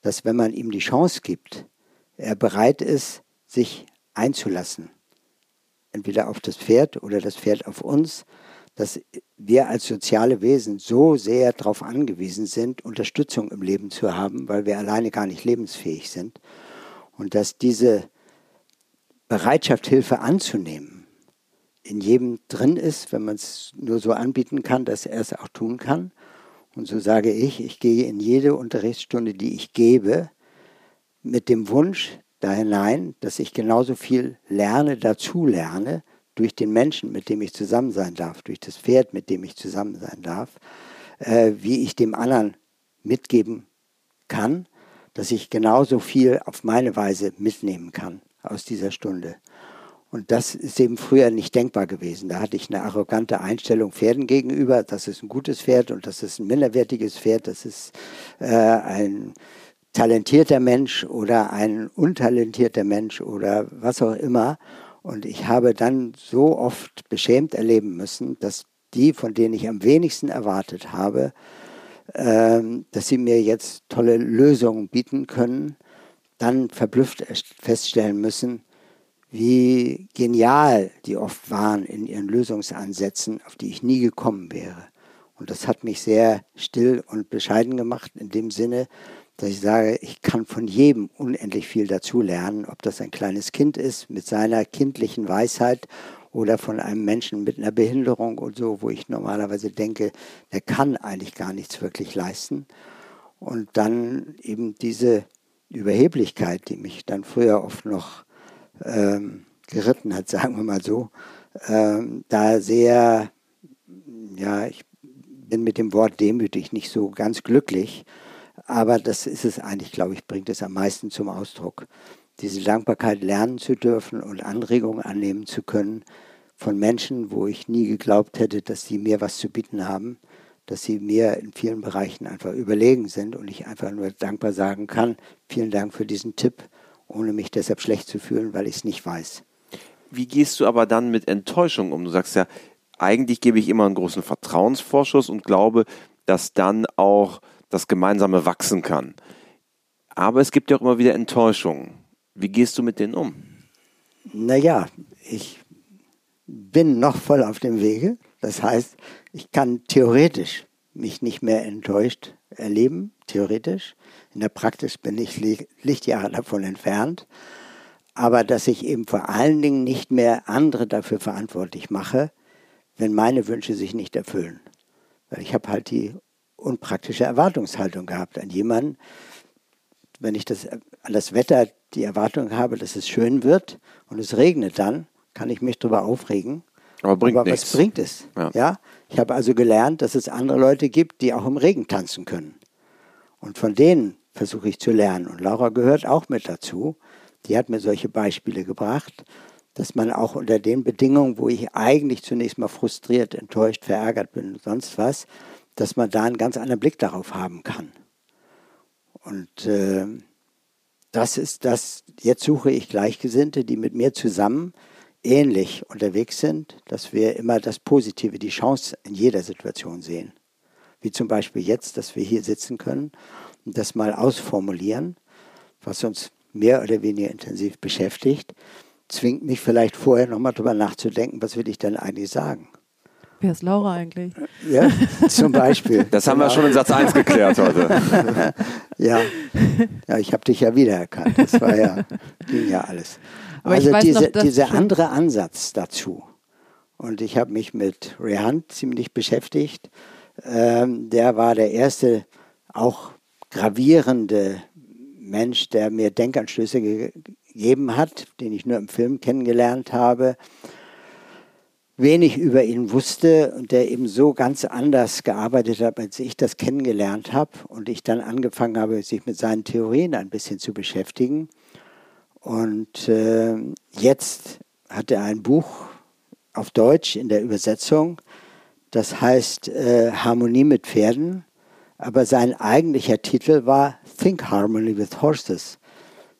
dass wenn man ihm die Chance gibt, er bereit ist, sich einzulassen, entweder auf das Pferd oder das Pferd auf uns, dass wir als soziale Wesen so sehr darauf angewiesen sind, Unterstützung im Leben zu haben, weil wir alleine gar nicht lebensfähig sind. Und dass diese Bereitschaft, Hilfe anzunehmen, in jedem drin ist, wenn man es nur so anbieten kann, dass er es auch tun kann. Und so sage ich, ich gehe in jede Unterrichtsstunde, die ich gebe, mit dem Wunsch da hinein, dass ich genauso viel lerne, dazu lerne, durch den Menschen, mit dem ich zusammen sein darf, durch das Pferd, mit dem ich zusammen sein darf, äh, wie ich dem anderen mitgeben kann, dass ich genauso viel auf meine Weise mitnehmen kann aus dieser Stunde. Und das ist eben früher nicht denkbar gewesen. Da hatte ich eine arrogante Einstellung Pferden gegenüber. Das ist ein gutes Pferd und das ist ein minderwertiges Pferd. Das ist äh, ein talentierter Mensch oder ein untalentierter Mensch oder was auch immer. Und ich habe dann so oft beschämt erleben müssen, dass die, von denen ich am wenigsten erwartet habe, äh, dass sie mir jetzt tolle Lösungen bieten können, dann verblüfft feststellen müssen, wie genial die oft waren in ihren Lösungsansätzen, auf die ich nie gekommen wäre. Und das hat mich sehr still und bescheiden gemacht, in dem Sinne, dass ich sage, ich kann von jedem unendlich viel dazu lernen, ob das ein kleines Kind ist mit seiner kindlichen Weisheit oder von einem Menschen mit einer Behinderung und so, wo ich normalerweise denke, der kann eigentlich gar nichts wirklich leisten. Und dann eben diese Überheblichkeit, die mich dann früher oft noch ähm, geritten hat, sagen wir mal so, ähm, da sehr, ja, ich bin mit dem Wort demütig nicht so ganz glücklich, aber das ist es eigentlich, glaube ich, bringt es am meisten zum Ausdruck. Diese Dankbarkeit lernen zu dürfen und Anregungen annehmen zu können von Menschen, wo ich nie geglaubt hätte, dass sie mir was zu bieten haben, dass sie mir in vielen Bereichen einfach überlegen sind und ich einfach nur dankbar sagen kann, vielen Dank für diesen Tipp ohne mich deshalb schlecht zu fühlen, weil ich es nicht weiß.
Wie gehst du aber dann mit Enttäuschung um? Du sagst ja, eigentlich gebe ich immer einen großen Vertrauensvorschuss und glaube, dass dann auch das Gemeinsame wachsen kann. Aber es gibt ja auch immer wieder Enttäuschungen. Wie gehst du mit denen um?
Naja, ich bin noch voll auf dem Wege. Das heißt, ich kann theoretisch mich nicht mehr enttäuscht erleben, theoretisch. In der Praxis bin ich Lichtjahre davon entfernt. Aber dass ich eben vor allen Dingen nicht mehr andere dafür verantwortlich mache, wenn meine Wünsche sich nicht erfüllen. Weil ich habe halt die unpraktische Erwartungshaltung gehabt an jemanden, wenn ich das, an das Wetter die Erwartung habe, dass es schön wird und es regnet dann, kann ich mich darüber aufregen.
Aber bringt
Aber
nichts.
was bringt es?
Ja.
ja? Ich habe also gelernt, dass es andere Leute gibt, die auch im Regen tanzen können. Und von denen versuche ich zu lernen. Und Laura gehört auch mit dazu. Die hat mir solche Beispiele gebracht, dass man auch unter den Bedingungen, wo ich eigentlich zunächst mal frustriert, enttäuscht, verärgert bin und sonst was, dass man da einen ganz anderen Blick darauf haben kann. Und äh, das ist das, jetzt suche ich Gleichgesinnte, die mit mir zusammen ähnlich unterwegs sind, dass wir immer das Positive, die Chance in jeder Situation sehen. Wie zum Beispiel jetzt, dass wir hier sitzen können und das mal ausformulieren, was uns mehr oder weniger intensiv beschäftigt, zwingt mich vielleicht vorher nochmal drüber nachzudenken, was will ich denn eigentlich sagen.
Wer ist Laura eigentlich?
Ja, zum Beispiel.
Das haben wir schon in Satz 1 geklärt heute.
Ja, ja ich habe dich ja wiedererkannt. Das war ja, ging ja alles.
Aber
also diese,
noch,
dieser andere Ansatz dazu. Und ich habe mich mit Ray Hunt ziemlich beschäftigt. Ähm, der war der erste auch gravierende Mensch, der mir Denkanstöße ge gegeben hat, den ich nur im Film kennengelernt habe wenig über ihn wusste und der eben so ganz anders gearbeitet hat, als ich das kennengelernt habe und ich dann angefangen habe, sich mit seinen Theorien ein bisschen zu beschäftigen. Und äh, jetzt hat er ein Buch auf Deutsch in der Übersetzung, das heißt äh, Harmonie mit Pferden, aber sein eigentlicher Titel war Think Harmony with Horses.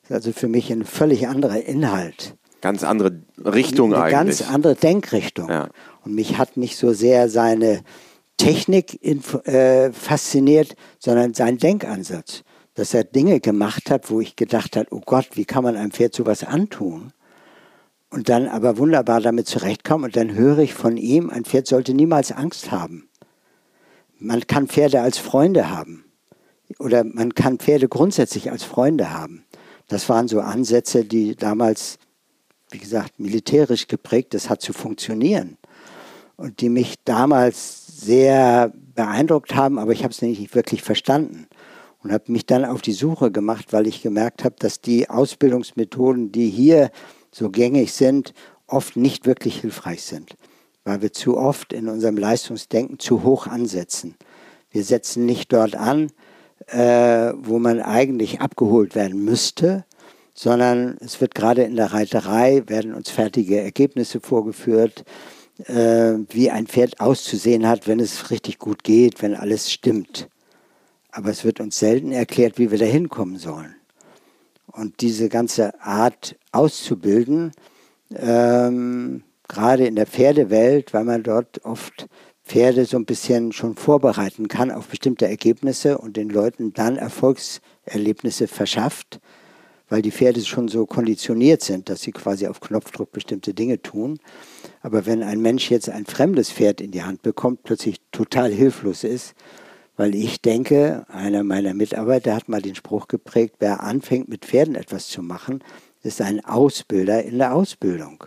Das ist also für mich ein völlig anderer Inhalt
Ganz andere Richtung
eine
eigentlich.
ganz andere Denkrichtung.
Ja.
Und mich hat nicht so sehr seine Technik äh, fasziniert, sondern sein Denkansatz. Dass er Dinge gemacht hat, wo ich gedacht habe, oh Gott, wie kann man einem Pferd sowas antun? Und dann aber wunderbar damit zurechtkommen. Und dann höre ich von ihm, ein Pferd sollte niemals Angst haben. Man kann Pferde als Freunde haben. Oder man kann Pferde grundsätzlich als Freunde haben. Das waren so Ansätze, die damals wie gesagt, militärisch geprägt, das hat zu funktionieren. Und die mich damals sehr beeindruckt haben, aber ich habe es nicht wirklich verstanden. Und habe mich dann auf die Suche gemacht, weil ich gemerkt habe, dass die Ausbildungsmethoden, die hier so gängig sind, oft nicht wirklich hilfreich sind. Weil wir zu oft in unserem Leistungsdenken zu hoch ansetzen. Wir setzen nicht dort an, äh, wo man eigentlich abgeholt werden müsste, sondern es wird gerade in der Reiterei, werden uns fertige Ergebnisse vorgeführt, äh, wie ein Pferd auszusehen hat, wenn es richtig gut geht, wenn alles stimmt. Aber es wird uns selten erklärt, wie wir da hinkommen sollen. Und diese ganze Art auszubilden, ähm, gerade in der Pferdewelt, weil man dort oft Pferde so ein bisschen schon vorbereiten kann auf bestimmte Ergebnisse und den Leuten dann Erfolgserlebnisse verschafft, weil die Pferde schon so konditioniert sind, dass sie quasi auf Knopfdruck bestimmte Dinge tun. Aber wenn ein Mensch jetzt ein fremdes Pferd in die Hand bekommt, plötzlich total hilflos ist, weil ich denke, einer meiner Mitarbeiter hat mal den Spruch geprägt, wer anfängt mit Pferden etwas zu machen, ist ein Ausbilder in der Ausbildung.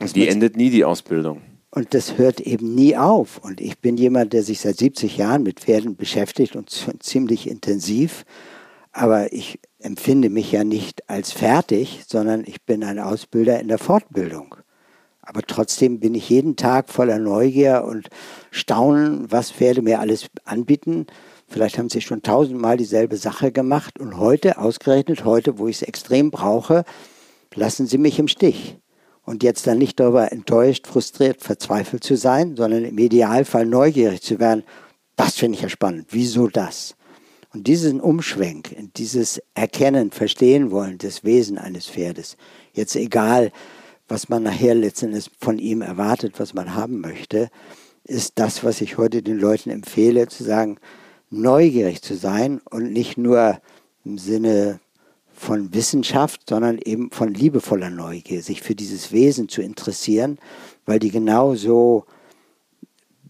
Die endet nie, die Ausbildung.
und das hört eben nie auf. Und ich bin jemand, der sich seit 70 Jahren mit Pferden beschäftigt und ziemlich intensiv. Aber ich empfinde mich ja nicht als fertig, sondern ich bin ein Ausbilder in der Fortbildung. Aber trotzdem bin ich jeden Tag voller Neugier und Staunen, was Pferde mir alles anbieten. Vielleicht haben sie schon tausendmal dieselbe Sache gemacht und heute, ausgerechnet heute, wo ich es extrem brauche, lassen sie mich im Stich. Und jetzt dann nicht darüber enttäuscht, frustriert, verzweifelt zu sein, sondern im Idealfall neugierig zu werden. Das finde ich ja spannend. Wieso das? Und diesen Umschwenk, dieses Erkennen, Verstehen wollen des Wesen eines Pferdes, jetzt egal, was man nachher letztendlich von ihm erwartet, was man haben möchte, ist das, was ich heute den Leuten empfehle, zu sagen, neugierig zu sein und nicht nur im Sinne von Wissenschaft, sondern eben von liebevoller Neugier, sich für dieses Wesen zu interessieren, weil die genauso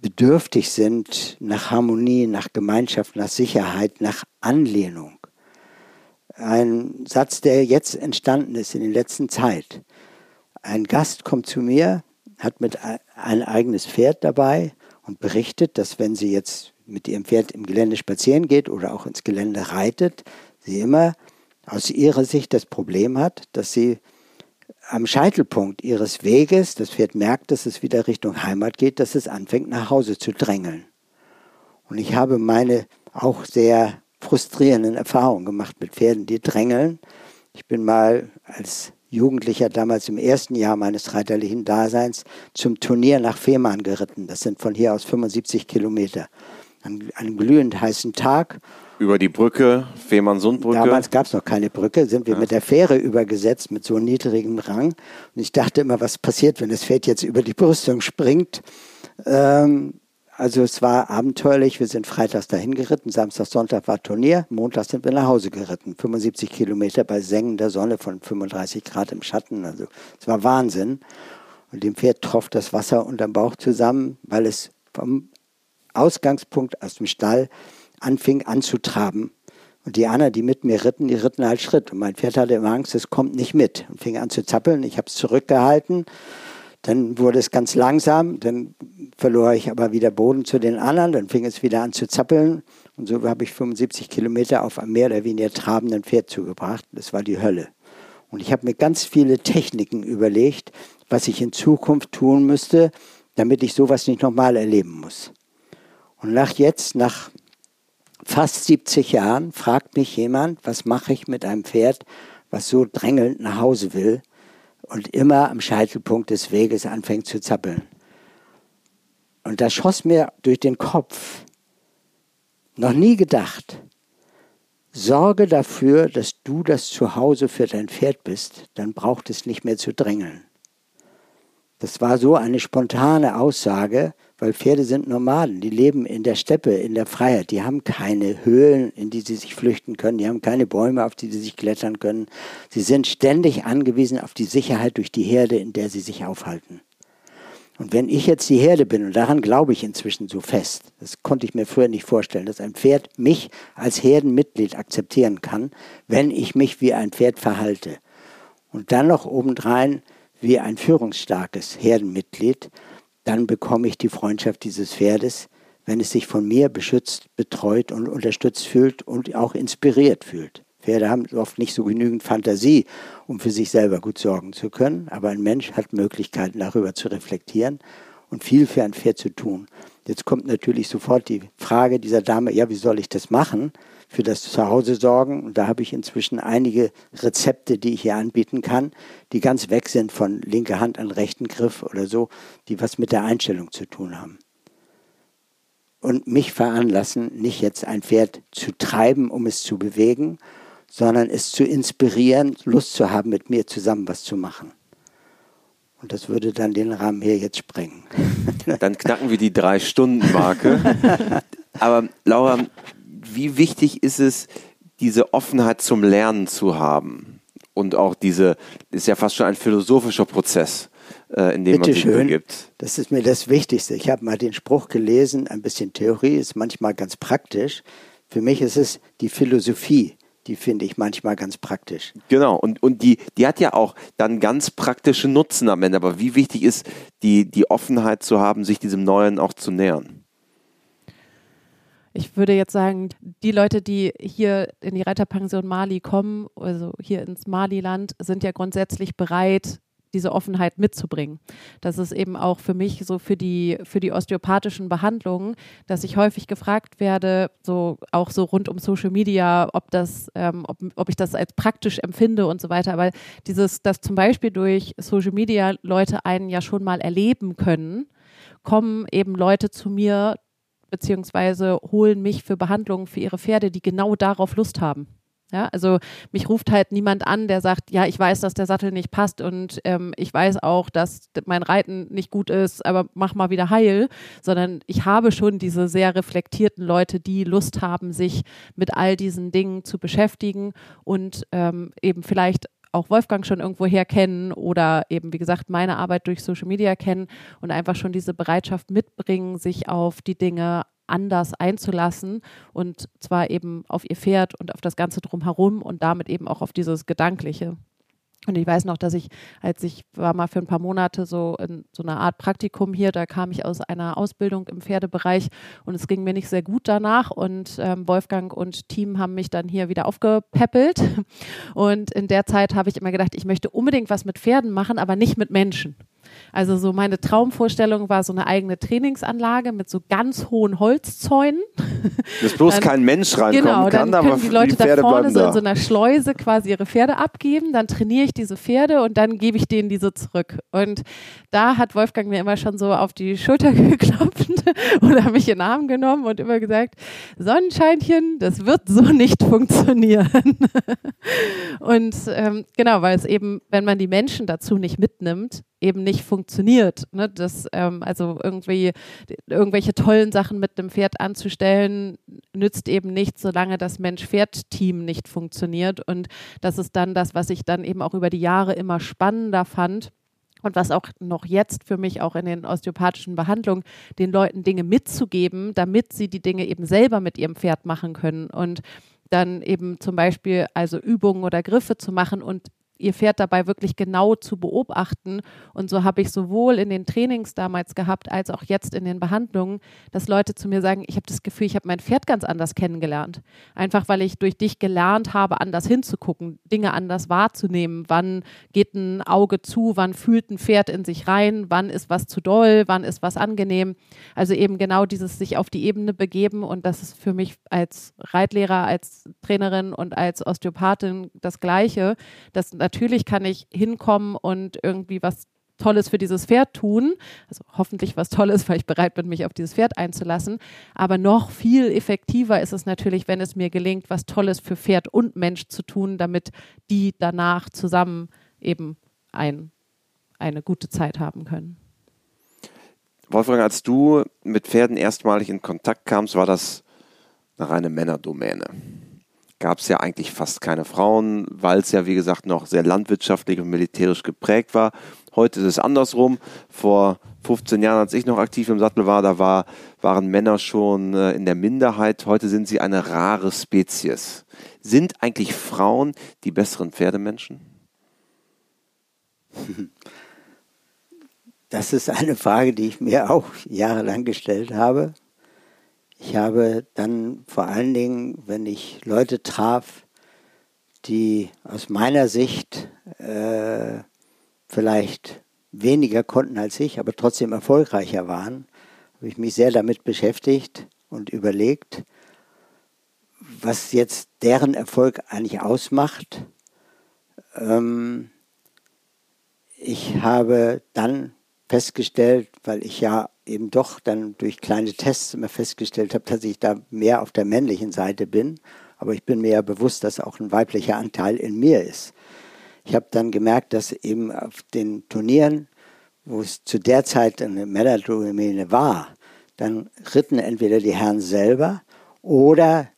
bedürftig sind nach Harmonie, nach Gemeinschaft, nach Sicherheit, nach Anlehnung. Ein Satz, der jetzt entstanden ist in der letzten Zeit. Ein Gast kommt zu mir, hat mit ein eigenes Pferd dabei und berichtet, dass wenn sie jetzt mit ihrem Pferd im Gelände spazieren geht oder auch ins Gelände reitet, sie immer aus ihrer Sicht das Problem hat, dass sie am Scheitelpunkt ihres Weges, das Pferd merkt, dass es wieder Richtung Heimat geht, dass es anfängt nach Hause zu drängeln. Und ich habe meine auch sehr frustrierenden Erfahrungen gemacht mit Pferden, die drängeln. Ich bin mal als Jugendlicher damals im ersten Jahr meines reiterlichen Daseins zum Turnier nach Fehmarn geritten. Das sind von hier aus 75 Kilometer. An einem glühend heißen Tag
über die Brücke, Fehmarn-Sundbrücke?
Damals gab es noch keine Brücke, sind wir ja. mit der Fähre übergesetzt mit so niedrigem Rang. Und ich dachte immer, was passiert, wenn das Pferd jetzt über die Brüstung springt. Ähm, also es war abenteuerlich. Wir sind freitags dahin geritten, Samstag, Sonntag war Turnier, Montag sind wir nach Hause geritten. 75 Kilometer bei sengender Sonne von 35 Grad im Schatten. Also es war Wahnsinn. Und dem Pferd troff das Wasser unterm Bauch zusammen, weil es vom Ausgangspunkt aus dem Stall anfing anzutraben. Und die anderen, die mit mir ritten, die ritten halt Schritt. Und mein Pferd hatte immer Angst, es kommt nicht mit. Und fing an zu zappeln. Ich habe es zurückgehalten. Dann wurde es ganz langsam. Dann verlor ich aber wieder Boden zu den anderen. Dann fing es wieder an zu zappeln. Und so habe ich 75 Kilometer auf einem mehr oder weniger trabenden Pferd zugebracht. Das war die Hölle. Und ich habe mir ganz viele Techniken überlegt, was ich in Zukunft tun müsste, damit ich sowas nicht nochmal erleben muss. Und nach jetzt, nach fast 70 Jahren fragt mich jemand, was mache ich mit einem Pferd, was so drängelnd nach Hause will und immer am Scheitelpunkt des Weges anfängt zu zappeln. Und da schoss mir durch den Kopf, noch nie gedacht, sorge dafür, dass du das Zuhause für dein Pferd bist, dann braucht es nicht mehr zu drängeln. Das war so eine spontane Aussage, weil Pferde sind Nomaden, die leben in der Steppe, in der Freiheit. Die haben keine Höhlen, in die sie sich flüchten können, die haben keine Bäume, auf die sie sich klettern können. Sie sind ständig angewiesen auf die Sicherheit durch die Herde, in der sie sich aufhalten. Und wenn ich jetzt die Herde bin, und daran glaube ich inzwischen so fest, das konnte ich mir früher nicht vorstellen, dass ein Pferd mich als Herdenmitglied akzeptieren kann, wenn ich mich wie ein Pferd verhalte. Und dann noch obendrein wie ein führungsstarkes Herdenmitglied, dann bekomme ich die Freundschaft dieses Pferdes, wenn es sich von mir beschützt, betreut und unterstützt fühlt und auch inspiriert fühlt. Pferde haben oft nicht so genügend Fantasie, um für sich selber gut sorgen zu können, aber ein Mensch hat Möglichkeiten, darüber zu reflektieren und viel für ein Pferd zu tun. Jetzt kommt natürlich sofort die Frage dieser Dame, ja, wie soll ich das machen? Für das Zuhause sorgen. Und da habe ich inzwischen einige Rezepte, die ich hier anbieten kann, die ganz weg sind von linker Hand an rechten Griff oder so, die was mit der Einstellung zu tun haben. Und mich veranlassen, nicht jetzt ein Pferd zu treiben, um es zu bewegen, sondern es zu inspirieren, Lust zu haben, mit mir zusammen was zu machen. Und das würde dann den Rahmen hier jetzt sprengen.
Dann knacken wir die Drei-Stunden-Marke. Aber Laura, wie wichtig ist es, diese Offenheit zum Lernen zu haben? Und auch diese, ist ja fast schon ein philosophischer Prozess, äh, in dem Bitte man sich schön. begibt.
Das ist mir das Wichtigste. Ich habe mal den Spruch gelesen, ein bisschen Theorie ist manchmal ganz praktisch. Für mich ist es die Philosophie die finde ich manchmal ganz praktisch.
Genau, und, und die, die hat ja auch dann ganz praktische Nutzen am Ende. Aber wie wichtig ist die, die Offenheit zu haben, sich diesem Neuen auch zu nähern?
Ich würde jetzt sagen, die Leute, die hier in die Reiterpension Mali kommen, also hier ins Mali-Land, sind ja grundsätzlich bereit, diese Offenheit mitzubringen. Das ist eben auch für mich so für die, für die osteopathischen Behandlungen, dass ich häufig gefragt werde, so auch so rund um Social Media, ob das, ähm, ob, ob ich das als praktisch empfinde und so weiter. Aber dieses, dass zum Beispiel durch Social Media Leute einen ja schon mal erleben können, kommen eben Leute zu mir, beziehungsweise holen mich für Behandlungen für ihre Pferde, die genau darauf Lust haben. Ja, also mich ruft halt niemand an, der sagt, ja, ich weiß, dass der Sattel nicht passt und ähm, ich weiß auch, dass mein Reiten nicht gut ist, aber mach mal wieder heil, sondern ich habe schon diese sehr reflektierten Leute, die Lust haben, sich mit all diesen Dingen zu beschäftigen und ähm, eben vielleicht auch Wolfgang schon irgendwo her kennen oder eben, wie gesagt, meine Arbeit durch Social Media kennen und einfach schon diese Bereitschaft mitbringen, sich auf die Dinge anders einzulassen und zwar eben auf ihr Pferd und auf das Ganze drumherum und damit eben auch auf dieses Gedankliche. Und ich weiß noch, dass ich, als ich war mal für ein paar Monate so in so einer Art Praktikum hier, da kam ich aus einer Ausbildung im Pferdebereich und es ging mir nicht sehr gut danach. Und ähm, Wolfgang und Team haben mich dann hier wieder aufgepäppelt. Und in der Zeit habe ich immer gedacht, ich möchte unbedingt was mit Pferden machen, aber nicht mit Menschen. Also so meine Traumvorstellung war so eine eigene Trainingsanlage mit so ganz hohen Holzzäunen.
Dass bloß dann, kein Mensch reinkommen
genau,
kann,
dann können die Leute
die
da vorne so in so einer Schleuse quasi ihre Pferde abgeben, dann trainiere ich diese Pferde und dann gebe ich denen diese zurück. Und da hat Wolfgang mir immer schon so auf die Schulter geklopft oder mich in den Arm genommen und immer gesagt, Sonnenscheinchen, das wird so nicht funktionieren. und ähm, genau, weil es eben, wenn man die Menschen dazu nicht mitnimmt, eben nicht funktioniert. Ne? Das, ähm, also irgendwie irgendwelche tollen Sachen mit dem Pferd anzustellen, nützt eben nichts, solange das Mensch-Pferd-Team nicht funktioniert. Und das ist dann das, was ich dann eben auch über die Jahre immer spannender fand. Und was auch noch jetzt für mich auch in den osteopathischen Behandlungen, den Leuten Dinge mitzugeben, damit sie die Dinge eben selber mit ihrem Pferd machen können. Und dann eben zum Beispiel also Übungen oder Griffe zu machen und ihr Pferd dabei wirklich genau zu beobachten. Und so habe ich sowohl in den Trainings damals gehabt, als auch jetzt in den Behandlungen, dass Leute zu mir sagen, ich habe das Gefühl, ich habe mein Pferd ganz anders kennengelernt. Einfach weil ich durch dich gelernt habe, anders hinzugucken, Dinge anders wahrzunehmen. Wann geht ein Auge zu, wann fühlt ein Pferd in sich rein, wann ist was zu doll, wann ist was angenehm. Also eben genau dieses sich auf die Ebene begeben. Und das ist für mich als Reitlehrer, als Trainerin und als Osteopathin das Gleiche, dass natürlich kann ich hinkommen und irgendwie was Tolles für dieses Pferd tun. Also hoffentlich was Tolles, weil ich bereit bin, mich auf dieses Pferd einzulassen. Aber noch viel effektiver ist es natürlich, wenn es mir gelingt, was Tolles für Pferd und Mensch zu tun, damit die danach zusammen eben ein, eine gute Zeit haben können.
Wolfgang, als du mit Pferden erstmalig in Kontakt kamst, war das eine reine Männerdomäne gab es ja eigentlich fast keine Frauen, weil es ja, wie gesagt, noch sehr landwirtschaftlich und militärisch geprägt war. Heute ist es andersrum. Vor 15 Jahren, als ich noch aktiv im Sattel war, da war, waren Männer schon äh, in der Minderheit. Heute sind sie eine rare Spezies. Sind eigentlich Frauen die besseren Pferdemenschen?
Das ist eine Frage, die ich mir auch jahrelang gestellt habe. Ich habe dann vor allen Dingen, wenn ich Leute traf, die aus meiner Sicht äh, vielleicht weniger konnten als ich, aber trotzdem erfolgreicher waren, habe ich mich sehr damit beschäftigt und überlegt, was jetzt deren Erfolg eigentlich ausmacht. Ähm, ich habe dann festgestellt, weil ich ja eben doch dann durch kleine Tests immer festgestellt habe, dass ich da mehr auf der männlichen Seite bin. Aber ich bin mir ja bewusst, dass auch ein weiblicher Anteil in mir ist. Ich habe dann gemerkt, dass eben auf den Turnieren, wo es zu der Zeit eine Männerdomäne war, dann ritten entweder die Herren selber oder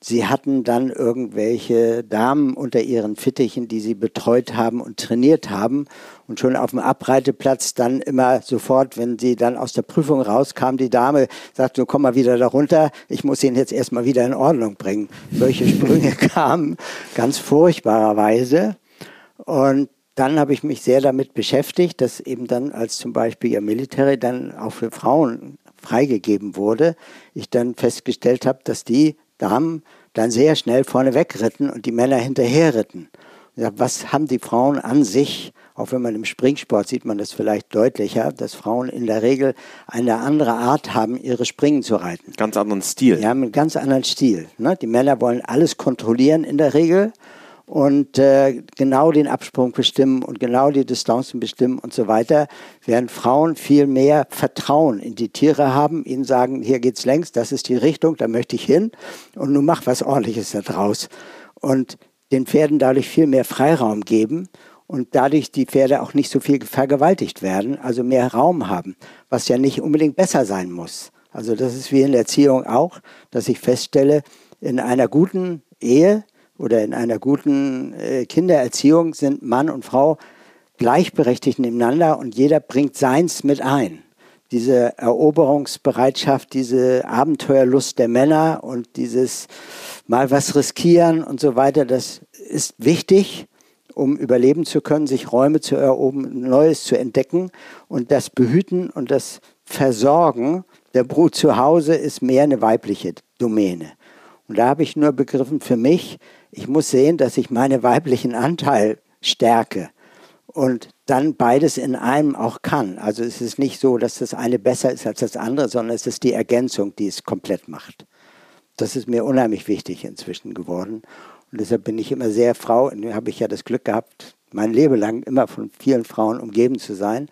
Sie hatten dann irgendwelche Damen unter ihren Fittichen, die sie betreut haben und trainiert haben. Und schon auf dem Abreiteplatz dann immer sofort, wenn sie dann aus der Prüfung rauskam, die Dame sagte, komm mal wieder da runter, ich muss ihn jetzt erstmal wieder in Ordnung bringen. Solche Sprünge kamen ganz furchtbarerweise. Und dann habe ich mich sehr damit beschäftigt, dass eben dann als zum Beispiel ihr Military dann auch für Frauen freigegeben wurde, ich dann festgestellt habe, dass die Damen dann sehr schnell vorne wegritten und die Männer hinterher ritten. Was haben die Frauen an sich? Auch wenn man im Springsport sieht man das vielleicht deutlicher, dass Frauen in der Regel eine andere Art haben, ihre Springen zu reiten.
Ganz anderen Stil.
Ja, einen ganz anderen Stil. Ne? Die Männer wollen alles kontrollieren in der Regel und äh, genau den Absprung bestimmen und genau die Distanzen bestimmen und so weiter, während Frauen viel mehr Vertrauen in die Tiere haben, ihnen sagen, hier geht's längs, das ist die Richtung, da möchte ich hin und nun mach was ordentliches da draus. Und den Pferden dadurch viel mehr Freiraum geben und dadurch die Pferde auch nicht so viel vergewaltigt werden, also mehr Raum haben, was ja nicht unbedingt besser sein muss. Also das ist wie in der Erziehung auch, dass ich feststelle, in einer guten Ehe oder in einer guten äh, Kindererziehung sind Mann und Frau gleichberechtigt nebeneinander und jeder bringt seins mit ein. Diese Eroberungsbereitschaft, diese Abenteuerlust der Männer und dieses mal was riskieren und so weiter, das ist wichtig, um überleben zu können, sich Räume zu erobern, Neues zu entdecken und das Behüten und das Versorgen der Brut zu Hause ist mehr eine weibliche Domäne. Und da habe ich nur begriffen für mich, ich muss sehen, dass ich meinen weiblichen Anteil stärke und dann beides in einem auch kann. Also es ist nicht so, dass das eine besser ist als das andere, sondern es ist die Ergänzung, die es komplett macht. Das ist mir unheimlich wichtig inzwischen geworden. Und deshalb bin ich immer sehr Frau, habe ich ja das Glück gehabt, mein Leben lang immer von vielen Frauen umgeben zu sein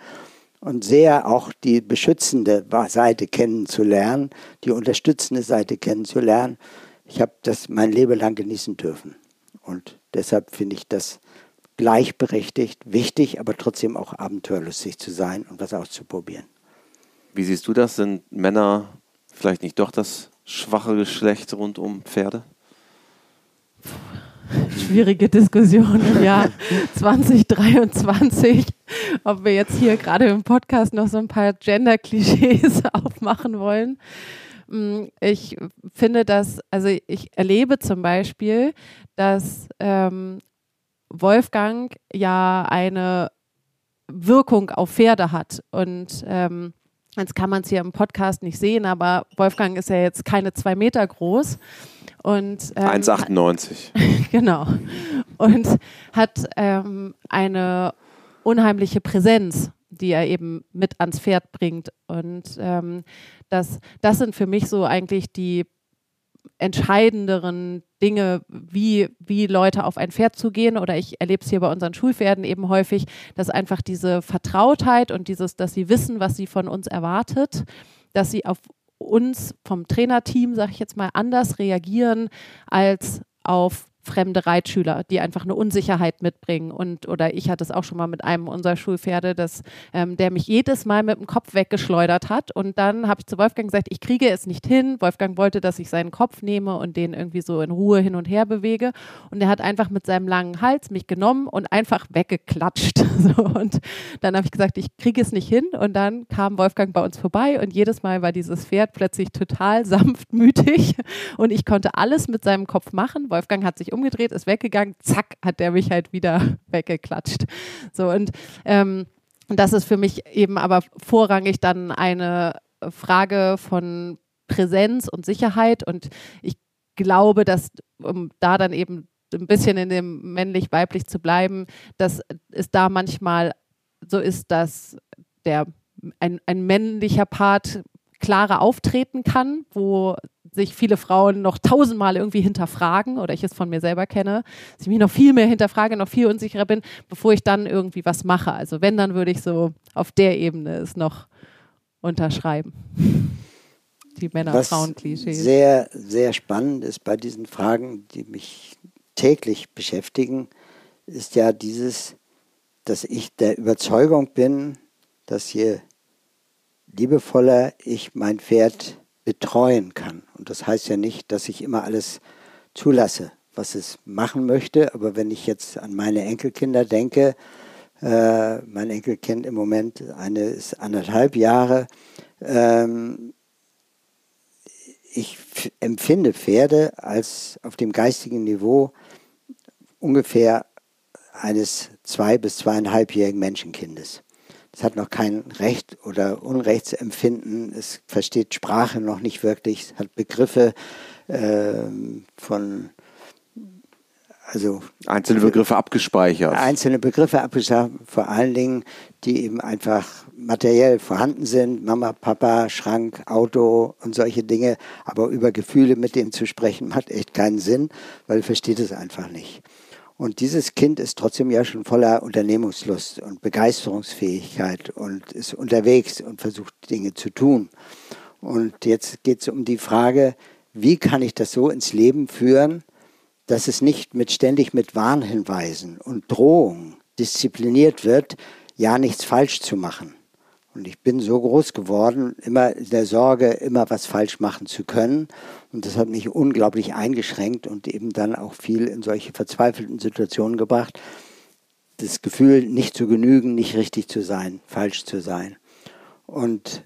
und sehr auch die beschützende Seite kennenzulernen, die unterstützende Seite kennenzulernen. Ich habe das mein Leben lang genießen dürfen. Und deshalb finde ich das gleichberechtigt, wichtig, aber trotzdem auch abenteuerlustig zu sein und was auszuprobieren.
Wie siehst du das? Sind Männer vielleicht nicht doch das schwache Geschlecht rund um Pferde?
Schwierige Diskussion im Jahr 2023, ob wir jetzt hier gerade im Podcast noch so ein paar Gender-Klischees aufmachen wollen. Mm, ich finde, dass, also ich erlebe zum Beispiel, dass ähm, Wolfgang ja eine Wirkung auf Pferde hat. Und ähm, jetzt kann man es hier im Podcast nicht sehen, aber Wolfgang ist ja jetzt keine zwei Meter groß. Und,
ähm, 1,98.
genau. Und hat ähm, eine unheimliche Präsenz, die er eben mit ans Pferd bringt. Und ähm, das, das sind für mich so eigentlich die entscheidenderen Dinge, wie, wie Leute auf ein Pferd zugehen. Oder ich erlebe es hier bei unseren Schulpferden eben häufig, dass einfach diese Vertrautheit und dieses, dass sie wissen, was sie von uns erwartet, dass sie auf uns vom Trainerteam, sage ich jetzt mal, anders reagieren als auf fremde Reitschüler, die einfach eine Unsicherheit mitbringen. Und oder ich hatte es auch schon mal mit einem unserer Schulpferde, dass ähm, der mich jedes Mal mit dem Kopf weggeschleudert hat. Und dann habe ich zu Wolfgang gesagt, ich kriege es nicht hin. Wolfgang wollte, dass ich seinen Kopf nehme und den irgendwie so in Ruhe hin und her bewege. Und er hat einfach mit seinem langen Hals mich genommen und einfach weggeklatscht. so, und dann habe ich gesagt, ich kriege es nicht hin. Und dann kam Wolfgang bei uns vorbei und jedes Mal war dieses Pferd plötzlich total sanftmütig und ich konnte alles mit seinem Kopf machen. Wolfgang hat sich umgedreht, ist weggegangen, zack, hat der mich halt wieder weggeklatscht. So und ähm, das ist für mich eben aber vorrangig dann eine Frage von Präsenz und Sicherheit und ich glaube, dass um da dann eben ein bisschen in dem männlich-weiblich zu bleiben, dass es da manchmal so ist, dass der ein, ein männlicher Part klarer auftreten kann, wo sich viele Frauen noch tausendmal irgendwie hinterfragen oder ich es von mir selber kenne, dass ich mich noch viel mehr hinterfrage, noch viel unsicherer bin, bevor ich dann irgendwie was mache. Also wenn, dann würde ich so auf der Ebene es noch unterschreiben. Die Männer-Frauen-Klischees.
Sehr, sehr spannend ist bei diesen Fragen, die mich täglich beschäftigen, ist ja dieses, dass ich der Überzeugung bin, dass je liebevoller ich mein Pferd betreuen kann. Und das heißt ja nicht, dass ich immer alles zulasse, was es machen möchte. Aber wenn ich jetzt an meine Enkelkinder denke, äh, mein Enkelkind im Moment, eine ist anderthalb Jahre, ähm, ich empfinde Pferde als auf dem geistigen Niveau ungefähr eines zwei- bis zweieinhalbjährigen Menschenkindes. Es hat noch kein Recht oder Unrechtsempfinden. Es versteht Sprache noch nicht wirklich. Es hat Begriffe äh, von also
einzelne Begriffe abgespeichert.
Einzelne Begriffe abgespeichert, vor allen Dingen, die eben einfach materiell vorhanden sind. Mama, Papa, Schrank, Auto und solche Dinge. Aber über Gefühle mit dem zu sprechen, hat echt keinen Sinn, weil er versteht es einfach nicht. Und dieses Kind ist trotzdem ja schon voller Unternehmungslust und Begeisterungsfähigkeit und ist unterwegs und versucht Dinge zu tun. Und jetzt geht es um die Frage, wie kann ich das so ins Leben führen, dass es nicht mit ständig mit Warnhinweisen und Drohungen diszipliniert wird, ja nichts falsch zu machen. Und ich bin so groß geworden, immer der Sorge, immer was falsch machen zu können. Und das hat mich unglaublich eingeschränkt und eben dann auch viel in solche verzweifelten Situationen gebracht. Das Gefühl, nicht zu genügen, nicht richtig zu sein, falsch zu sein. Und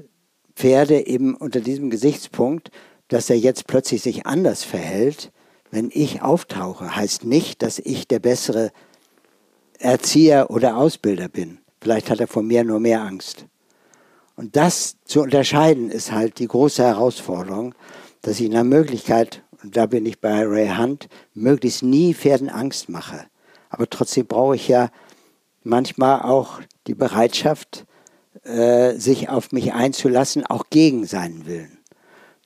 Pferde eben unter diesem Gesichtspunkt, dass er jetzt plötzlich sich anders verhält, wenn ich auftauche, heißt nicht, dass ich der bessere Erzieher oder Ausbilder bin. Vielleicht hat er vor mir nur mehr Angst. Und das zu unterscheiden ist halt die große Herausforderung, dass ich nach Möglichkeit, und da bin ich bei Ray Hunt, möglichst nie Pferden Angst mache. Aber trotzdem brauche ich ja manchmal auch die Bereitschaft, äh, sich auf mich einzulassen, auch gegen seinen Willen.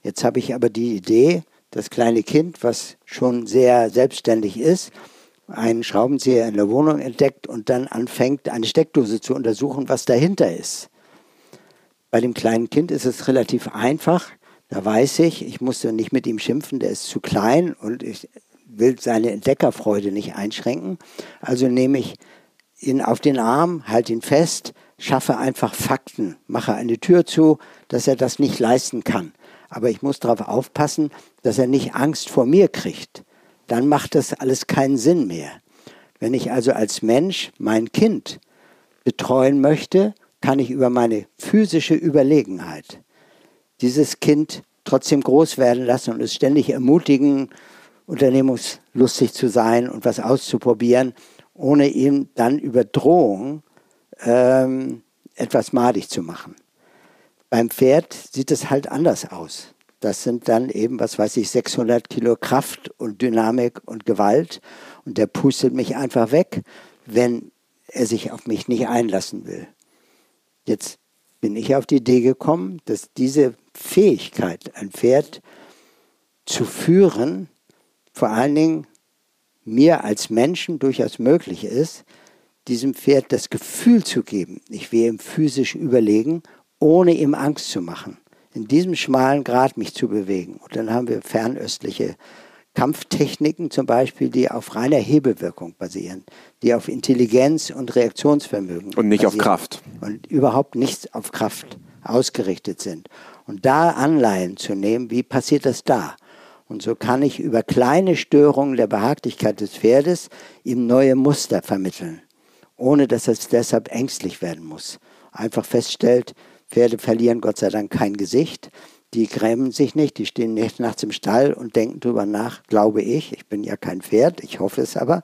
Jetzt habe ich aber die Idee, das kleine Kind, was schon sehr selbstständig ist, einen Schraubenzieher in der Wohnung entdeckt und dann anfängt, eine Steckdose zu untersuchen, was dahinter ist. Bei dem kleinen Kind ist es relativ einfach. Da weiß ich, ich muss nicht mit ihm schimpfen, der ist zu klein und ich will seine Entdeckerfreude nicht einschränken. Also nehme ich ihn auf den Arm, halte ihn fest, schaffe einfach Fakten, mache eine Tür zu, dass er das nicht leisten kann. Aber ich muss darauf aufpassen, dass er nicht Angst vor mir kriegt. Dann macht das alles keinen Sinn mehr. Wenn ich also als Mensch mein Kind betreuen möchte, kann ich über meine physische Überlegenheit dieses Kind trotzdem groß werden lassen und es ständig ermutigen, unternehmungslustig zu sein und was auszuprobieren, ohne ihm dann über Drohung ähm, etwas madig zu machen. Beim Pferd sieht es halt anders aus. Das sind dann eben, was weiß ich, 600 Kilo Kraft und Dynamik und Gewalt. Und der pustet mich einfach weg, wenn er sich auf mich nicht einlassen will. Jetzt bin ich auf die Idee gekommen, dass diese Fähigkeit, ein Pferd zu führen, vor allen Dingen mir als Menschen durchaus möglich ist, diesem Pferd das Gefühl zu geben, ich wäre ihm physisch überlegen, ohne ihm Angst zu machen. In diesem schmalen Grad mich zu bewegen. Und dann haben wir fernöstliche Kampftechniken zum Beispiel, die auf reiner Hebelwirkung basieren, die auf Intelligenz und Reaktionsvermögen
und nicht
basieren
auf Kraft
und überhaupt nicht auf Kraft ausgerichtet sind. Und da Anleihen zu nehmen, wie passiert das da? Und so kann ich über kleine Störungen der Behaglichkeit des Pferdes ihm neue Muster vermitteln, ohne dass es deshalb ängstlich werden muss. Einfach feststellt, Pferde verlieren Gott sei Dank kein Gesicht, die grämen sich nicht, die stehen nicht nachts im Stall und denken drüber nach, glaube ich, ich bin ja kein Pferd, ich hoffe es aber,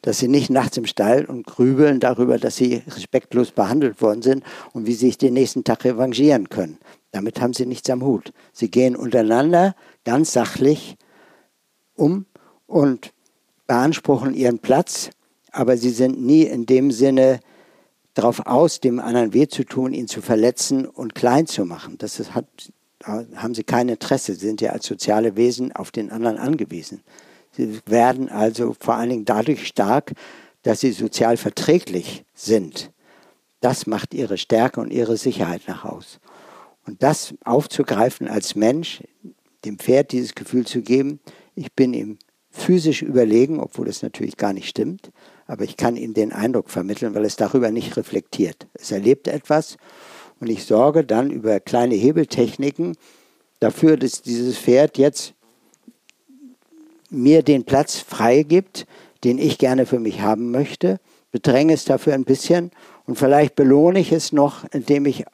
dass sie nicht nachts im Stall und grübeln darüber, dass sie respektlos behandelt worden sind und wie sie sich den nächsten Tag revanchieren können. Damit haben sie nichts am Hut. Sie gehen untereinander ganz sachlich um und beanspruchen ihren Platz, aber sie sind nie in dem Sinne darauf aus, dem anderen weh zu tun, ihn zu verletzen und klein zu machen. Das ist, hat haben sie kein Interesse. Sie sind ja als soziale Wesen auf den anderen angewiesen. Sie werden also vor allen Dingen dadurch stark, dass sie sozial verträglich sind. Das macht ihre Stärke und ihre Sicherheit nach Haus. Und das aufzugreifen als Mensch, dem Pferd dieses Gefühl zu geben, ich bin ihm physisch überlegen, obwohl es natürlich gar nicht stimmt, aber ich kann ihm den Eindruck vermitteln, weil es darüber nicht reflektiert. Es erlebt etwas und ich sorge dann über kleine Hebeltechniken dafür, dass dieses Pferd jetzt mir den Platz frei gibt, den ich gerne für mich haben möchte, bedränge es dafür ein bisschen und vielleicht belohne ich es noch, indem ich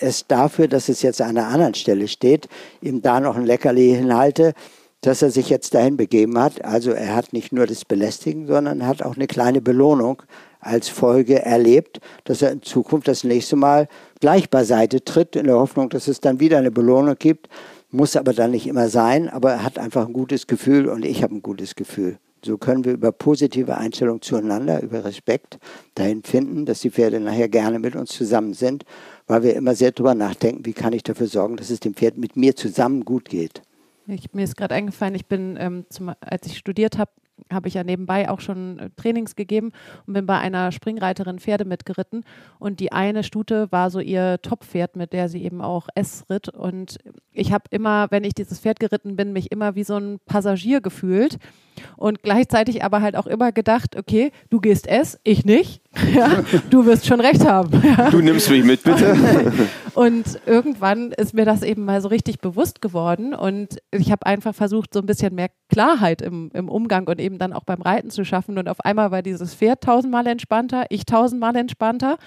es dafür, dass es jetzt an einer anderen Stelle steht, ihm da noch ein Leckerli hinhalte, dass er sich jetzt dahin begeben hat. Also er hat nicht nur das Belästigen, sondern hat auch eine kleine Belohnung als Folge erlebt, dass er in Zukunft das nächste Mal gleich beiseite tritt, in der Hoffnung, dass es dann wieder eine Belohnung gibt. Muss aber dann nicht immer sein, aber er hat einfach ein gutes Gefühl und ich habe ein gutes Gefühl. So können wir über positive Einstellung zueinander, über Respekt dahin finden, dass die Pferde nachher gerne mit uns zusammen sind, weil wir immer sehr darüber nachdenken, wie kann ich dafür sorgen, dass es dem Pferd mit mir zusammen gut geht.
Ich, mir ist gerade eingefallen, ich bin, ähm, zum, als ich studiert habe, habe ich ja nebenbei auch schon äh, Trainings gegeben und bin bei einer Springreiterin Pferde mitgeritten. Und die eine Stute war so ihr Top-Pferd, mit der sie eben auch S ritt. Und ich habe immer, wenn ich dieses Pferd geritten bin, mich immer wie so ein Passagier gefühlt und gleichzeitig aber halt auch immer gedacht, okay, du gehst es, ich nicht. Ja, du wirst schon recht haben. Ja.
Du nimmst mich mit, bitte.
und irgendwann ist mir das eben mal so richtig bewusst geworden und ich habe einfach versucht, so ein bisschen mehr Klarheit im, im Umgang und eben dann auch beim Reiten zu schaffen. Und auf einmal war dieses Pferd tausendmal entspannter, ich tausendmal entspannter.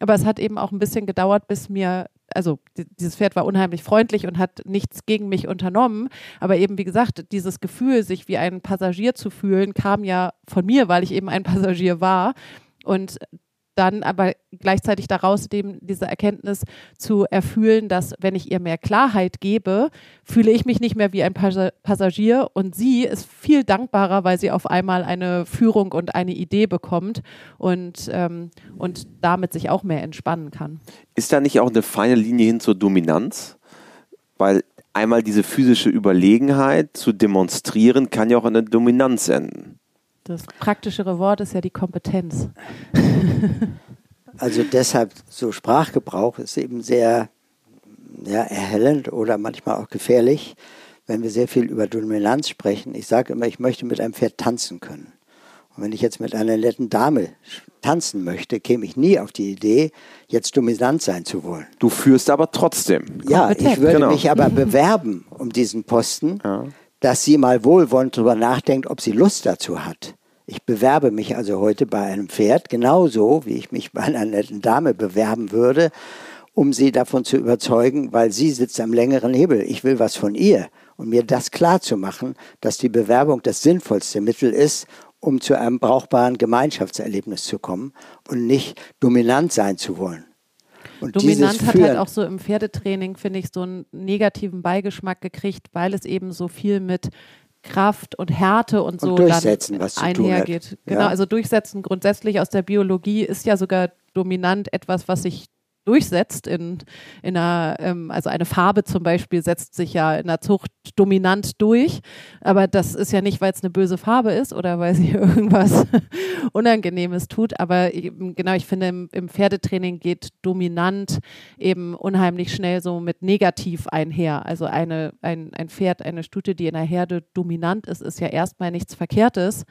Aber es hat eben auch ein bisschen gedauert, bis mir also dieses Pferd war unheimlich freundlich und hat nichts gegen mich unternommen. Aber eben, wie gesagt, dieses Gefühl, sich wie ein Passagier zu fühlen, kam ja von mir, weil ich eben ein Passagier war. Und dann aber gleichzeitig daraus dem, diese Erkenntnis zu erfüllen, dass wenn ich ihr mehr Klarheit gebe, fühle ich mich nicht mehr wie ein Passagier und sie ist viel dankbarer, weil sie auf einmal eine Führung und eine Idee bekommt und, ähm, und damit sich auch mehr entspannen kann.
Ist da nicht auch eine feine Linie hin zur Dominanz? Weil einmal diese physische Überlegenheit zu demonstrieren, kann ja auch in eine Dominanz enden.
Das praktischere Wort ist ja die Kompetenz.
Also deshalb so Sprachgebrauch ist eben sehr ja, erhellend oder manchmal auch gefährlich, wenn wir sehr viel über Dominanz sprechen. Ich sage immer, ich möchte mit einem Pferd tanzen können. Und wenn ich jetzt mit einer netten Dame tanzen möchte, käme ich nie auf die Idee, jetzt dominant sein zu wollen.
Du führst aber trotzdem.
Ja, ich würde genau. mich aber bewerben um diesen Posten. Ja dass sie mal wohlwollend darüber nachdenkt, ob sie Lust dazu hat. Ich bewerbe mich also heute bei einem Pferd genauso, wie ich mich bei einer netten Dame bewerben würde, um sie davon zu überzeugen, weil sie sitzt am längeren Hebel. Ich will was von ihr. Und mir das klar zu machen, dass die Bewerbung das sinnvollste Mittel ist, um zu einem brauchbaren Gemeinschaftserlebnis zu kommen und nicht dominant sein zu wollen.
Und Dominant hat halt auch so im Pferdetraining, finde ich, so einen negativen Beigeschmack gekriegt, weil es eben so viel mit Kraft und Härte und, und so
durchsetzen, was
einhergeht. Genau, ja. also durchsetzen grundsätzlich aus der Biologie ist ja sogar dominant etwas, was sich durchsetzt in, in einer, ähm, also eine Farbe zum Beispiel setzt sich ja in der Zucht dominant durch, aber das ist ja nicht, weil es eine böse Farbe ist oder weil sie irgendwas Unangenehmes tut, aber eben, genau, ich finde im, im Pferdetraining geht dominant eben unheimlich schnell so mit negativ einher. Also eine, ein, ein Pferd, eine Stute, die in der Herde dominant ist, ist ja erstmal nichts Verkehrtes.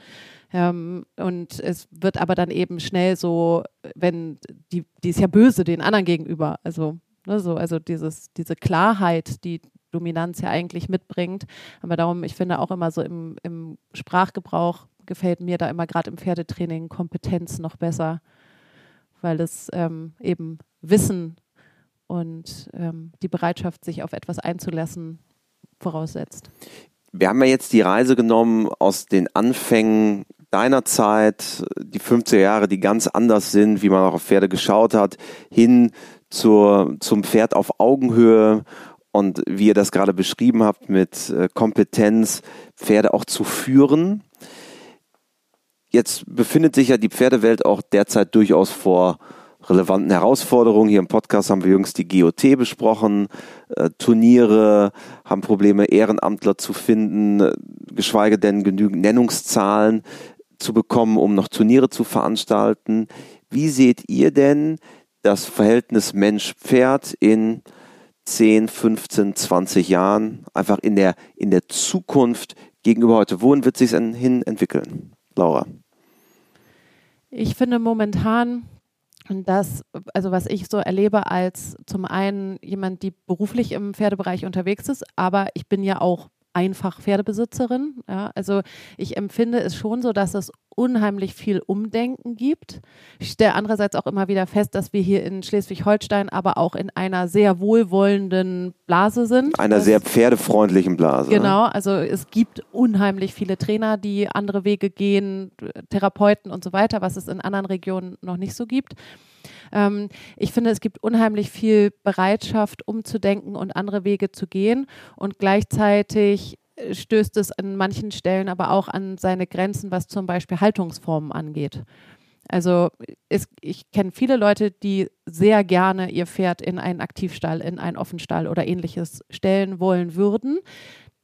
Ähm, und es wird aber dann eben schnell so, wenn die, die ist ja böse den anderen gegenüber. Also, ne, so, also dieses, diese Klarheit, die Dominanz ja eigentlich mitbringt. Aber darum, ich finde auch immer so im, im Sprachgebrauch gefällt mir da immer gerade im Pferdetraining Kompetenz noch besser, weil es ähm, eben Wissen und ähm, die Bereitschaft, sich auf etwas einzulassen, voraussetzt.
Wir haben ja jetzt die Reise genommen aus den Anfängen deiner Zeit, die 50er Jahre, die ganz anders sind, wie man auch auf Pferde geschaut hat, hin zur, zum Pferd auf Augenhöhe und wie ihr das gerade beschrieben habt mit äh, Kompetenz, Pferde auch zu führen. Jetzt befindet sich ja die Pferdewelt auch derzeit durchaus vor relevanten Herausforderungen. Hier im Podcast haben wir jüngst die GOT besprochen. Äh, Turniere haben Probleme, Ehrenamtler zu finden, äh, geschweige denn genügend Nennungszahlen zu bekommen, um noch Turniere zu veranstalten. Wie seht ihr denn das Verhältnis Mensch-Pferd in 10, 15, 20 Jahren, einfach in der, in der Zukunft gegenüber heute? Wohin wird sich es hin entwickeln? Laura.
Ich finde momentan, dass, also was ich so erlebe als zum einen jemand, die beruflich im Pferdebereich unterwegs ist, aber ich bin ja auch einfach Pferdebesitzerin. Ja, also ich empfinde es schon so, dass es unheimlich viel Umdenken gibt. Ich stelle andererseits auch immer wieder fest, dass wir hier in Schleswig-Holstein aber auch in einer sehr wohlwollenden Blase sind.
Einer sehr pferdefreundlichen Blase.
Ne? Genau, also es gibt unheimlich viele Trainer, die andere Wege gehen, Therapeuten und so weiter, was es in anderen Regionen noch nicht so gibt. Ähm, ich finde, es gibt unheimlich viel Bereitschaft, umzudenken und andere Wege zu gehen. Und gleichzeitig äh, stößt es an manchen Stellen aber auch an seine Grenzen, was zum Beispiel Haltungsformen angeht. Also es, ich kenne viele Leute, die sehr gerne ihr Pferd in einen Aktivstall, in einen Offenstall oder ähnliches stellen wollen würden.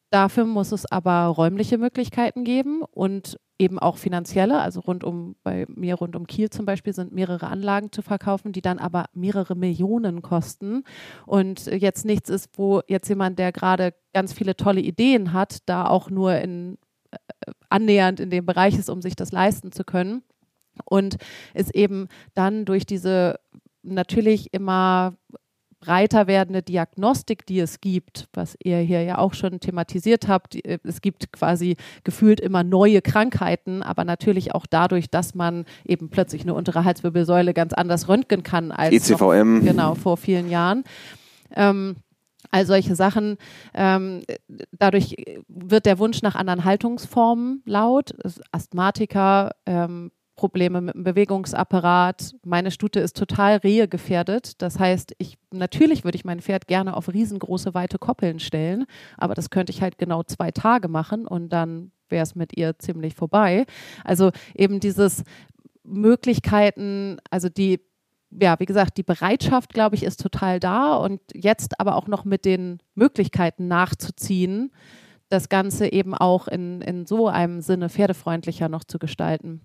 Dafür muss es aber räumliche Möglichkeiten geben und eben auch finanzielle, also rund um, bei mir rund um Kiel zum Beispiel sind mehrere Anlagen zu verkaufen, die dann aber mehrere Millionen kosten und jetzt nichts ist, wo jetzt jemand, der gerade ganz viele tolle Ideen hat, da auch nur in äh, annähernd in dem Bereich ist, um sich das leisten zu können. Und es eben dann durch diese natürlich immer breiter werdende Diagnostik, die es gibt, was ihr hier ja auch schon thematisiert habt. Äh, es gibt quasi gefühlt immer neue Krankheiten, aber natürlich auch dadurch, dass man eben plötzlich eine untere Halswirbelsäule ganz anders röntgen kann als
ECVM.
Noch, genau vor vielen Jahren. Ähm, all solche Sachen. Ähm, dadurch wird der Wunsch nach anderen Haltungsformen laut. Asthmatiker, ähm, Probleme mit dem Bewegungsapparat. Meine Stute ist total Rehe gefährdet. Das heißt, ich natürlich würde ich mein Pferd gerne auf riesengroße weite Koppeln stellen, aber das könnte ich halt genau zwei Tage machen und dann wäre es mit ihr ziemlich vorbei. Also eben dieses Möglichkeiten, also die ja, wie gesagt, die Bereitschaft, glaube ich, ist total da und jetzt aber auch noch mit den Möglichkeiten nachzuziehen, das Ganze eben auch in, in so einem Sinne pferdefreundlicher noch zu gestalten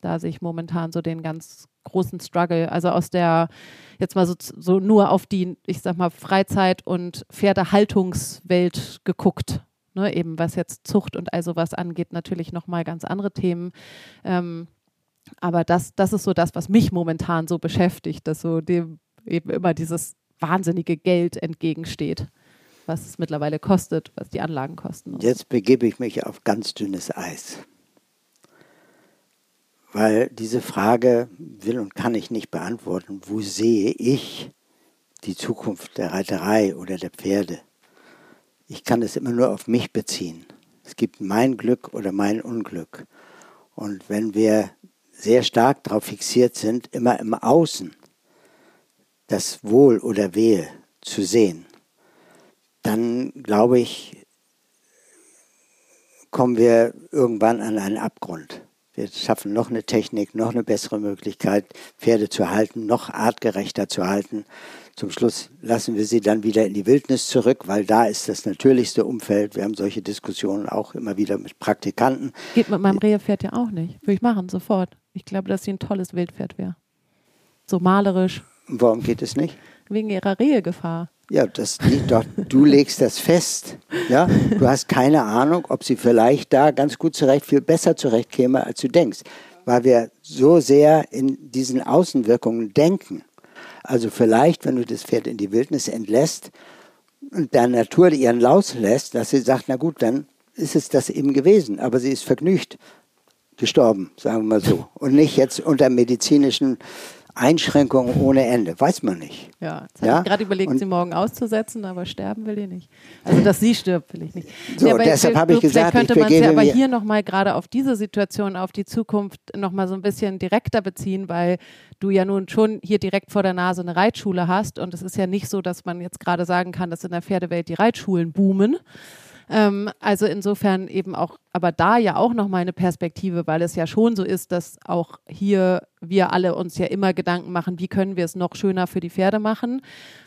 da sehe ich momentan so den ganz großen Struggle. Also aus der, jetzt mal so, so nur auf die, ich sag mal, Freizeit- und Pferdehaltungswelt geguckt. Ne, eben was jetzt Zucht und all sowas angeht, natürlich nochmal ganz andere Themen. Ähm, aber das, das ist so das, was mich momentan so beschäftigt, dass so dem eben immer dieses wahnsinnige Geld entgegensteht, was es mittlerweile kostet, was die Anlagen kosten.
Jetzt begebe ich mich auf ganz dünnes Eis weil diese Frage will und kann ich nicht beantworten. Wo sehe ich die Zukunft der Reiterei oder der Pferde? Ich kann es immer nur auf mich beziehen. Es gibt mein Glück oder mein Unglück. Und wenn wir sehr stark darauf fixiert sind, immer im Außen das Wohl oder Wehe zu sehen, dann glaube ich, kommen wir irgendwann an einen Abgrund. Wir schaffen noch eine Technik, noch eine bessere Möglichkeit, Pferde zu halten, noch artgerechter zu halten. Zum Schluss lassen wir sie dann wieder in die Wildnis zurück, weil da ist das natürlichste Umfeld. Wir haben solche Diskussionen auch immer wieder mit Praktikanten.
Geht mit meinem Rehepferd ja auch nicht. Würde ich machen, sofort. Ich glaube, dass sie ein tolles Wildpferd wäre. So malerisch.
Warum geht es nicht?
Wegen ihrer Rehegefahr.
Ja, das liegt doch, du legst das fest. Ja, du hast keine Ahnung, ob sie vielleicht da ganz gut zurecht, viel besser zurechtkäme, als du denkst. Weil wir so sehr in diesen Außenwirkungen denken. Also vielleicht, wenn du das Pferd in die Wildnis entlässt und der Natur ihren Laus lässt, dass sie sagt, na gut, dann ist es das eben gewesen. Aber sie ist vergnügt gestorben, sagen wir mal so. Und nicht jetzt unter medizinischen Einschränkungen ohne Ende. Weiß man nicht.
Ja, jetzt ja? habe ich gerade überlegt, und sie morgen auszusetzen, aber sterben will ich nicht. Also, dass sie stirbt, will ich nicht.
So, ja, deshalb habe ich gesagt,
könnte man sie aber hier nochmal gerade auf diese Situation, auf die Zukunft nochmal so ein bisschen direkter beziehen, weil du ja nun schon hier direkt vor der Nase eine Reitschule hast und es ist ja nicht so, dass man jetzt gerade sagen kann, dass in der Pferdewelt die Reitschulen boomen. Ähm, also insofern eben auch, aber da ja auch nochmal eine Perspektive, weil es ja schon so ist, dass auch hier wir alle uns ja immer Gedanken machen, wie können wir es noch schöner für die Pferde machen.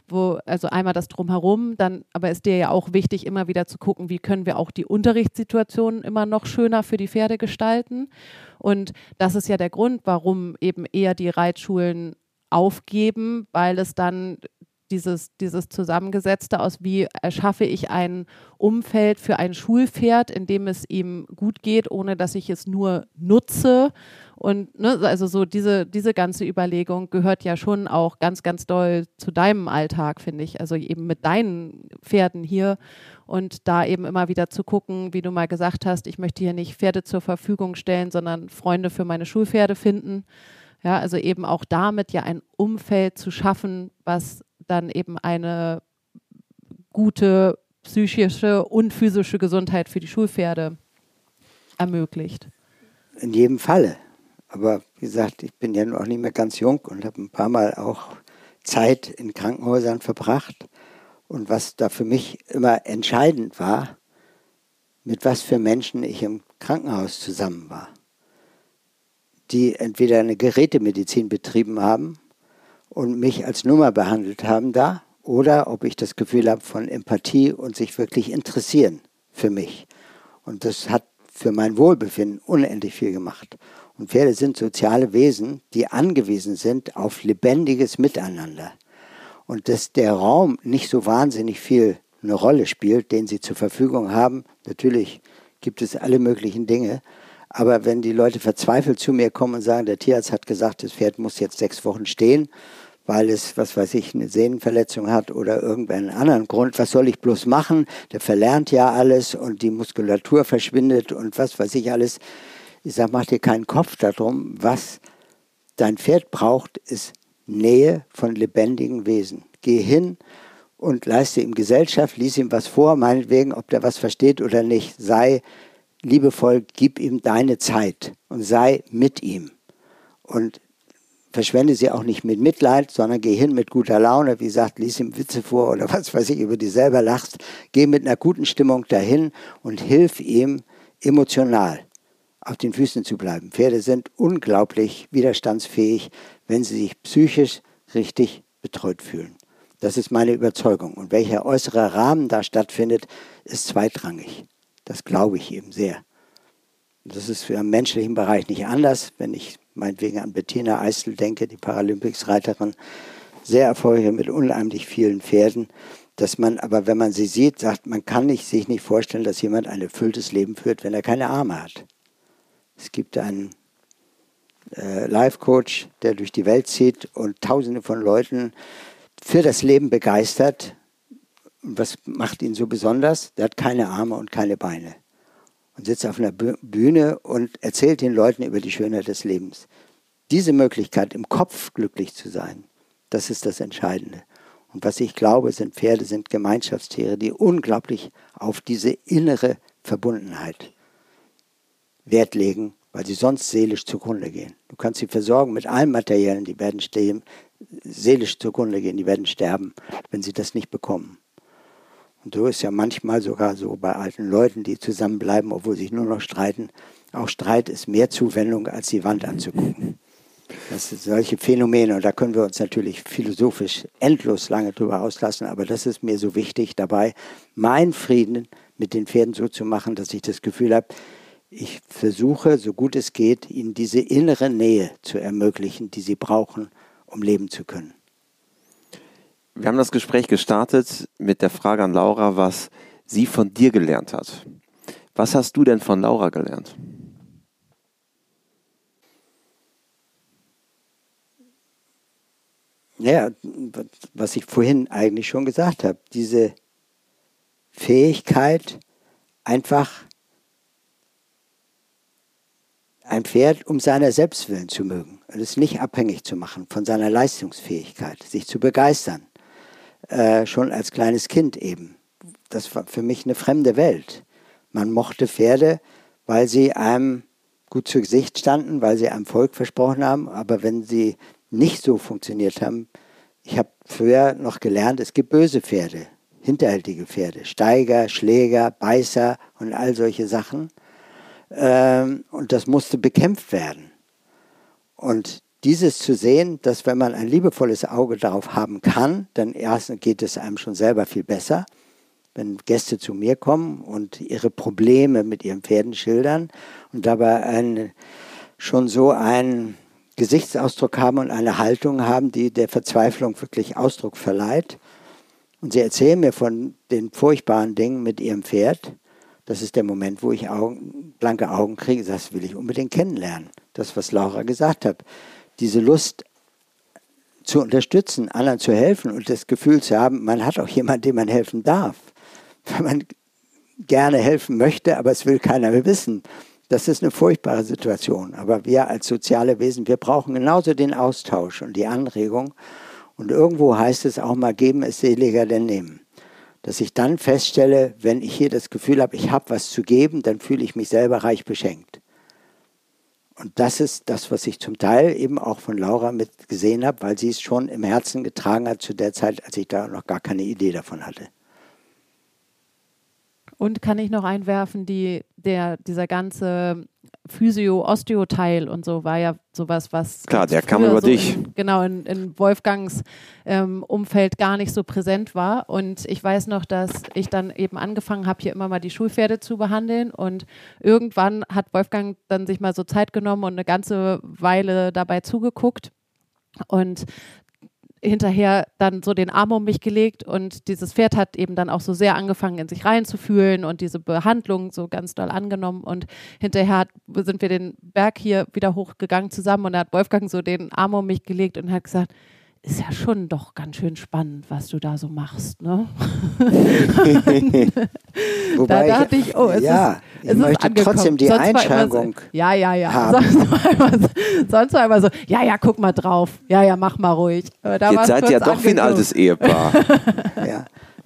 Wo, also einmal das drumherum, dann aber ist dir ja auch wichtig, immer wieder zu gucken, wie können wir auch die Unterrichtssituationen immer noch schöner für die Pferde gestalten. Und das ist ja der Grund, warum eben eher die Reitschulen aufgeben, weil es dann dieses, dieses Zusammengesetzte aus, wie erschaffe ich ein Umfeld für ein Schulpferd, in dem es ihm gut geht, ohne dass ich es nur nutze. Und ne, also so diese, diese ganze Überlegung gehört ja schon auch ganz, ganz doll zu deinem Alltag, finde ich. Also eben mit deinen Pferden hier und da eben immer wieder zu gucken, wie du mal gesagt hast, ich möchte hier nicht Pferde zur Verfügung stellen, sondern Freunde für meine Schulpferde finden. Ja, also eben auch damit ja ein Umfeld zu schaffen, was dann eben eine gute psychische und physische Gesundheit für die Schulpferde ermöglicht.
In jedem Falle. Aber wie gesagt, ich bin ja noch nicht mehr ganz jung und habe ein paar Mal auch Zeit in Krankenhäusern verbracht. Und was da für mich immer entscheidend war, mit was für Menschen ich im Krankenhaus zusammen war. Die entweder eine Gerätemedizin betrieben haben und mich als Nummer behandelt haben da oder ob ich das Gefühl habe von Empathie und sich wirklich interessieren für mich. Und das hat für mein Wohlbefinden unendlich viel gemacht. Und Pferde sind soziale Wesen, die angewiesen sind auf lebendiges Miteinander. Und dass der Raum nicht so wahnsinnig viel eine Rolle spielt, den sie zur Verfügung haben. Natürlich gibt es alle möglichen Dinge. Aber wenn die Leute verzweifelt zu mir kommen und sagen, der Tierarzt hat gesagt, das Pferd muss jetzt sechs Wochen stehen, weil es, was weiß ich, eine Sehnenverletzung hat oder irgendeinen anderen Grund, was soll ich bloß machen? Der verlernt ja alles und die Muskulatur verschwindet und was weiß ich alles. Ich sage, mach dir keinen Kopf darum. Was dein Pferd braucht, ist Nähe von lebendigen Wesen. Geh hin und leiste ihm Gesellschaft, lies ihm was vor, meinetwegen, ob der was versteht oder nicht. Sei liebevoll, gib ihm deine Zeit und sei mit ihm. Und verschwende sie auch nicht mit Mitleid, sondern geh hin mit guter Laune, wie gesagt, lies ihm Witze vor oder was weiß ich, über die selber lachst. Geh mit einer guten Stimmung dahin und hilf ihm emotional auf den Füßen zu bleiben. Pferde sind unglaublich widerstandsfähig, wenn sie sich psychisch richtig betreut fühlen. Das ist meine Überzeugung. Und welcher äußere Rahmen da stattfindet, ist zweitrangig. Das glaube ich eben sehr. Das ist für im menschlichen Bereich nicht anders. Wenn ich meinetwegen an Bettina Eisel denke, die Paralympics-Reiterin, sehr erfolgreich mit unheimlich vielen Pferden, dass man aber, wenn man sie sieht, sagt, man kann nicht, sich nicht vorstellen, dass jemand ein erfülltes Leben führt, wenn er keine Arme hat. Es gibt einen äh, Life-Coach, der durch die Welt zieht und tausende von Leuten für das Leben begeistert und was macht ihn so besonders? Der hat keine Arme und keine Beine. Und sitzt auf einer Bühne und erzählt den Leuten über die Schönheit des Lebens. Diese Möglichkeit, im Kopf glücklich zu sein, das ist das Entscheidende. Und was ich glaube, sind Pferde, sind Gemeinschaftstiere, die unglaublich auf diese innere Verbundenheit Wert legen, weil sie sonst seelisch zugrunde gehen. Du kannst sie versorgen mit allem Materiellen, die werden stehen, seelisch zugrunde gehen, die werden sterben, wenn sie das nicht bekommen. Und so ist ja manchmal sogar so bei alten Leuten, die zusammenbleiben, obwohl sie sich nur noch streiten. Auch Streit ist mehr Zuwendung, als die Wand anzugucken. Das sind solche Phänomene und da können wir uns natürlich philosophisch endlos lange drüber auslassen, aber das ist mir so wichtig dabei, meinen Frieden mit den Pferden so zu machen, dass ich das Gefühl habe, ich versuche, so gut es geht, ihnen diese innere Nähe zu ermöglichen, die sie brauchen, um leben zu können.
Wir haben das Gespräch gestartet mit der Frage an Laura, was sie von dir gelernt hat. Was hast du denn von Laura gelernt?
Ja, was ich vorhin eigentlich schon gesagt habe, diese Fähigkeit, einfach ein Pferd um seiner Selbstwillen zu mögen es nicht abhängig zu machen von seiner Leistungsfähigkeit, sich zu begeistern. Äh, schon als kleines Kind eben. Das war für mich eine fremde Welt. Man mochte Pferde, weil sie einem gut zu Gesicht standen, weil sie einem Volk versprochen haben, aber wenn sie nicht so funktioniert haben, ich habe früher noch gelernt, es gibt böse Pferde, hinterhältige Pferde, Steiger, Schläger, Beißer und all solche Sachen. Ähm, und das musste bekämpft werden. Und dieses zu sehen, dass wenn man ein liebevolles Auge darauf haben kann, dann erstens geht es einem schon selber viel besser, wenn Gäste zu mir kommen und ihre Probleme mit ihren Pferden schildern und dabei ein, schon so einen Gesichtsausdruck haben und eine Haltung haben, die der Verzweiflung wirklich Ausdruck verleiht. Und sie erzählen mir von den furchtbaren Dingen mit ihrem Pferd. Das ist der Moment, wo ich Augen, blanke Augen kriege. Das will ich unbedingt kennenlernen. Das, was Laura gesagt hat diese Lust zu unterstützen, anderen zu helfen und das Gefühl zu haben, man hat auch jemanden, dem man helfen darf. Wenn man gerne helfen möchte, aber es will keiner mehr wissen. Das ist eine furchtbare Situation. Aber wir als soziale Wesen, wir brauchen genauso den Austausch und die Anregung. Und irgendwo heißt es auch mal, geben ist seliger denn nehmen. Dass ich dann feststelle, wenn ich hier das Gefühl habe, ich habe was zu geben, dann fühle ich mich selber reich beschenkt. Und das ist das, was ich zum Teil eben auch von Laura mit gesehen habe, weil sie es schon im Herzen getragen hat zu der Zeit, als ich da noch gar keine Idee davon hatte.
Und kann ich noch einwerfen, die, der, dieser ganze Physio-Osteo-Teil und so war ja sowas, was.
Klar, der kam über
so
dich.
In, genau, in, in Wolfgangs ähm, Umfeld gar nicht so präsent war. Und ich weiß noch, dass ich dann eben angefangen habe, hier immer mal die Schulpferde zu behandeln. Und irgendwann hat Wolfgang dann sich mal so Zeit genommen und eine ganze Weile dabei zugeguckt. Und hinterher dann so den Arm um mich gelegt und dieses Pferd hat eben dann auch so sehr angefangen, in sich reinzufühlen und diese Behandlung so ganz doll angenommen und hinterher hat, sind wir den Berg hier wieder hochgegangen zusammen und da hat Wolfgang so den Arm um mich gelegt und hat gesagt, ist ja schon doch ganz schön spannend, was du da so machst. Ne?
Wobei
da dachte ich, oh, es
ja,
ist,
ich
es
möchte
ist angekommen.
trotzdem die
Sonst
Einschränkung
So, ja, ja, ja.
haben.
Sonst war, immer so, sonst war immer so, ja, ja, guck mal drauf. Ja, ja, mach mal ruhig. Da
Jetzt seid ihr ja doch wie ein
angekommen.
altes Ehepaar.
Ja,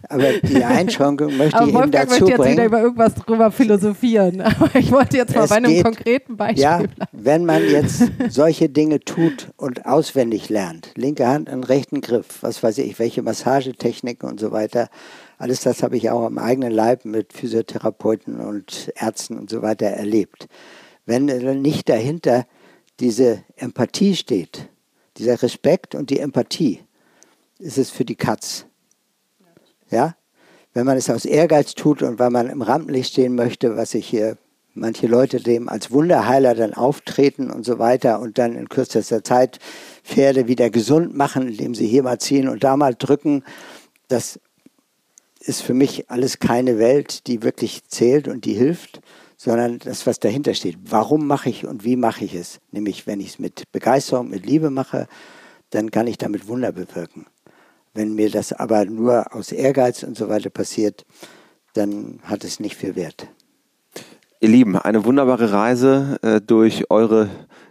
aber die Einschränkung möchte
Aber
ich eben
Wolfgang
dazu
möchte jetzt wieder
bringen.
über irgendwas drüber philosophieren. Aber ich wollte jetzt mal bei einem
geht-
konkreten Beispiel
Ja,
bleiben.
wenn man jetzt solche Dinge tut und auswendig lernt, linke Hand einen rechten Griff, was weiß ich, welche Massagetechniken und so weiter, alles das habe ich auch am eigenen Leib mit Physiotherapeuten und Ärzten und so weiter erlebt. Wenn nicht dahinter diese Empathie steht, dieser Respekt und die Empathie, ist es für die Katz. Ja? Wenn man es aus Ehrgeiz tut und weil man im Rampenlicht stehen möchte, was ich hier manche Leute dem als Wunderheiler dann auftreten und so weiter und dann in kürzester Zeit Pferde wieder gesund machen, indem sie hier mal ziehen und da mal drücken, das ist für mich alles keine Welt, die wirklich zählt und die hilft, sondern das, was dahinter steht. Warum mache ich und wie mache ich es? Nämlich, wenn ich es mit Begeisterung, mit Liebe mache, dann kann ich damit Wunder bewirken. Wenn mir das aber nur aus Ehrgeiz und so weiter passiert, dann hat es nicht viel Wert.
Ihr Lieben, eine wunderbare Reise äh, durch eure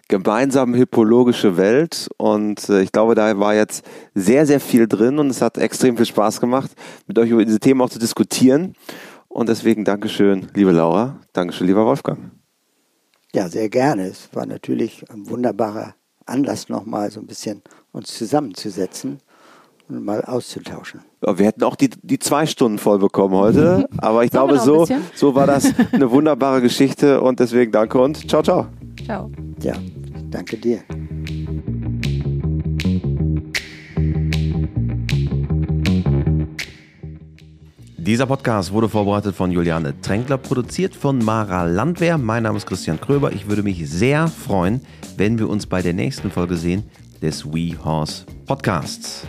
gemeinsame hippologische Welt und äh, ich glaube, da war jetzt sehr, sehr viel drin und es hat extrem viel Spaß gemacht, mit euch über diese Themen auch zu diskutieren und deswegen Dankeschön, liebe Laura, Dankeschön, lieber Wolfgang.
Ja, sehr gerne. Es war natürlich ein wunderbarer Anlass, nochmal so ein bisschen uns zusammenzusetzen mal auszutauschen.
Ja, Wir hätten auch die, die zwei Stunden voll bekommen heute, aber ich glaube, so, so war das eine wunderbare Geschichte und deswegen danke und ciao, ciao.
Ciao.
Ja, danke dir.
Dieser Podcast wurde vorbereitet von Juliane Tränkler, produziert von Mara Landwehr. Mein Name ist Christian Kröber. Ich würde mich sehr freuen, wenn wir uns bei der nächsten Folge sehen des We Horse Podcasts.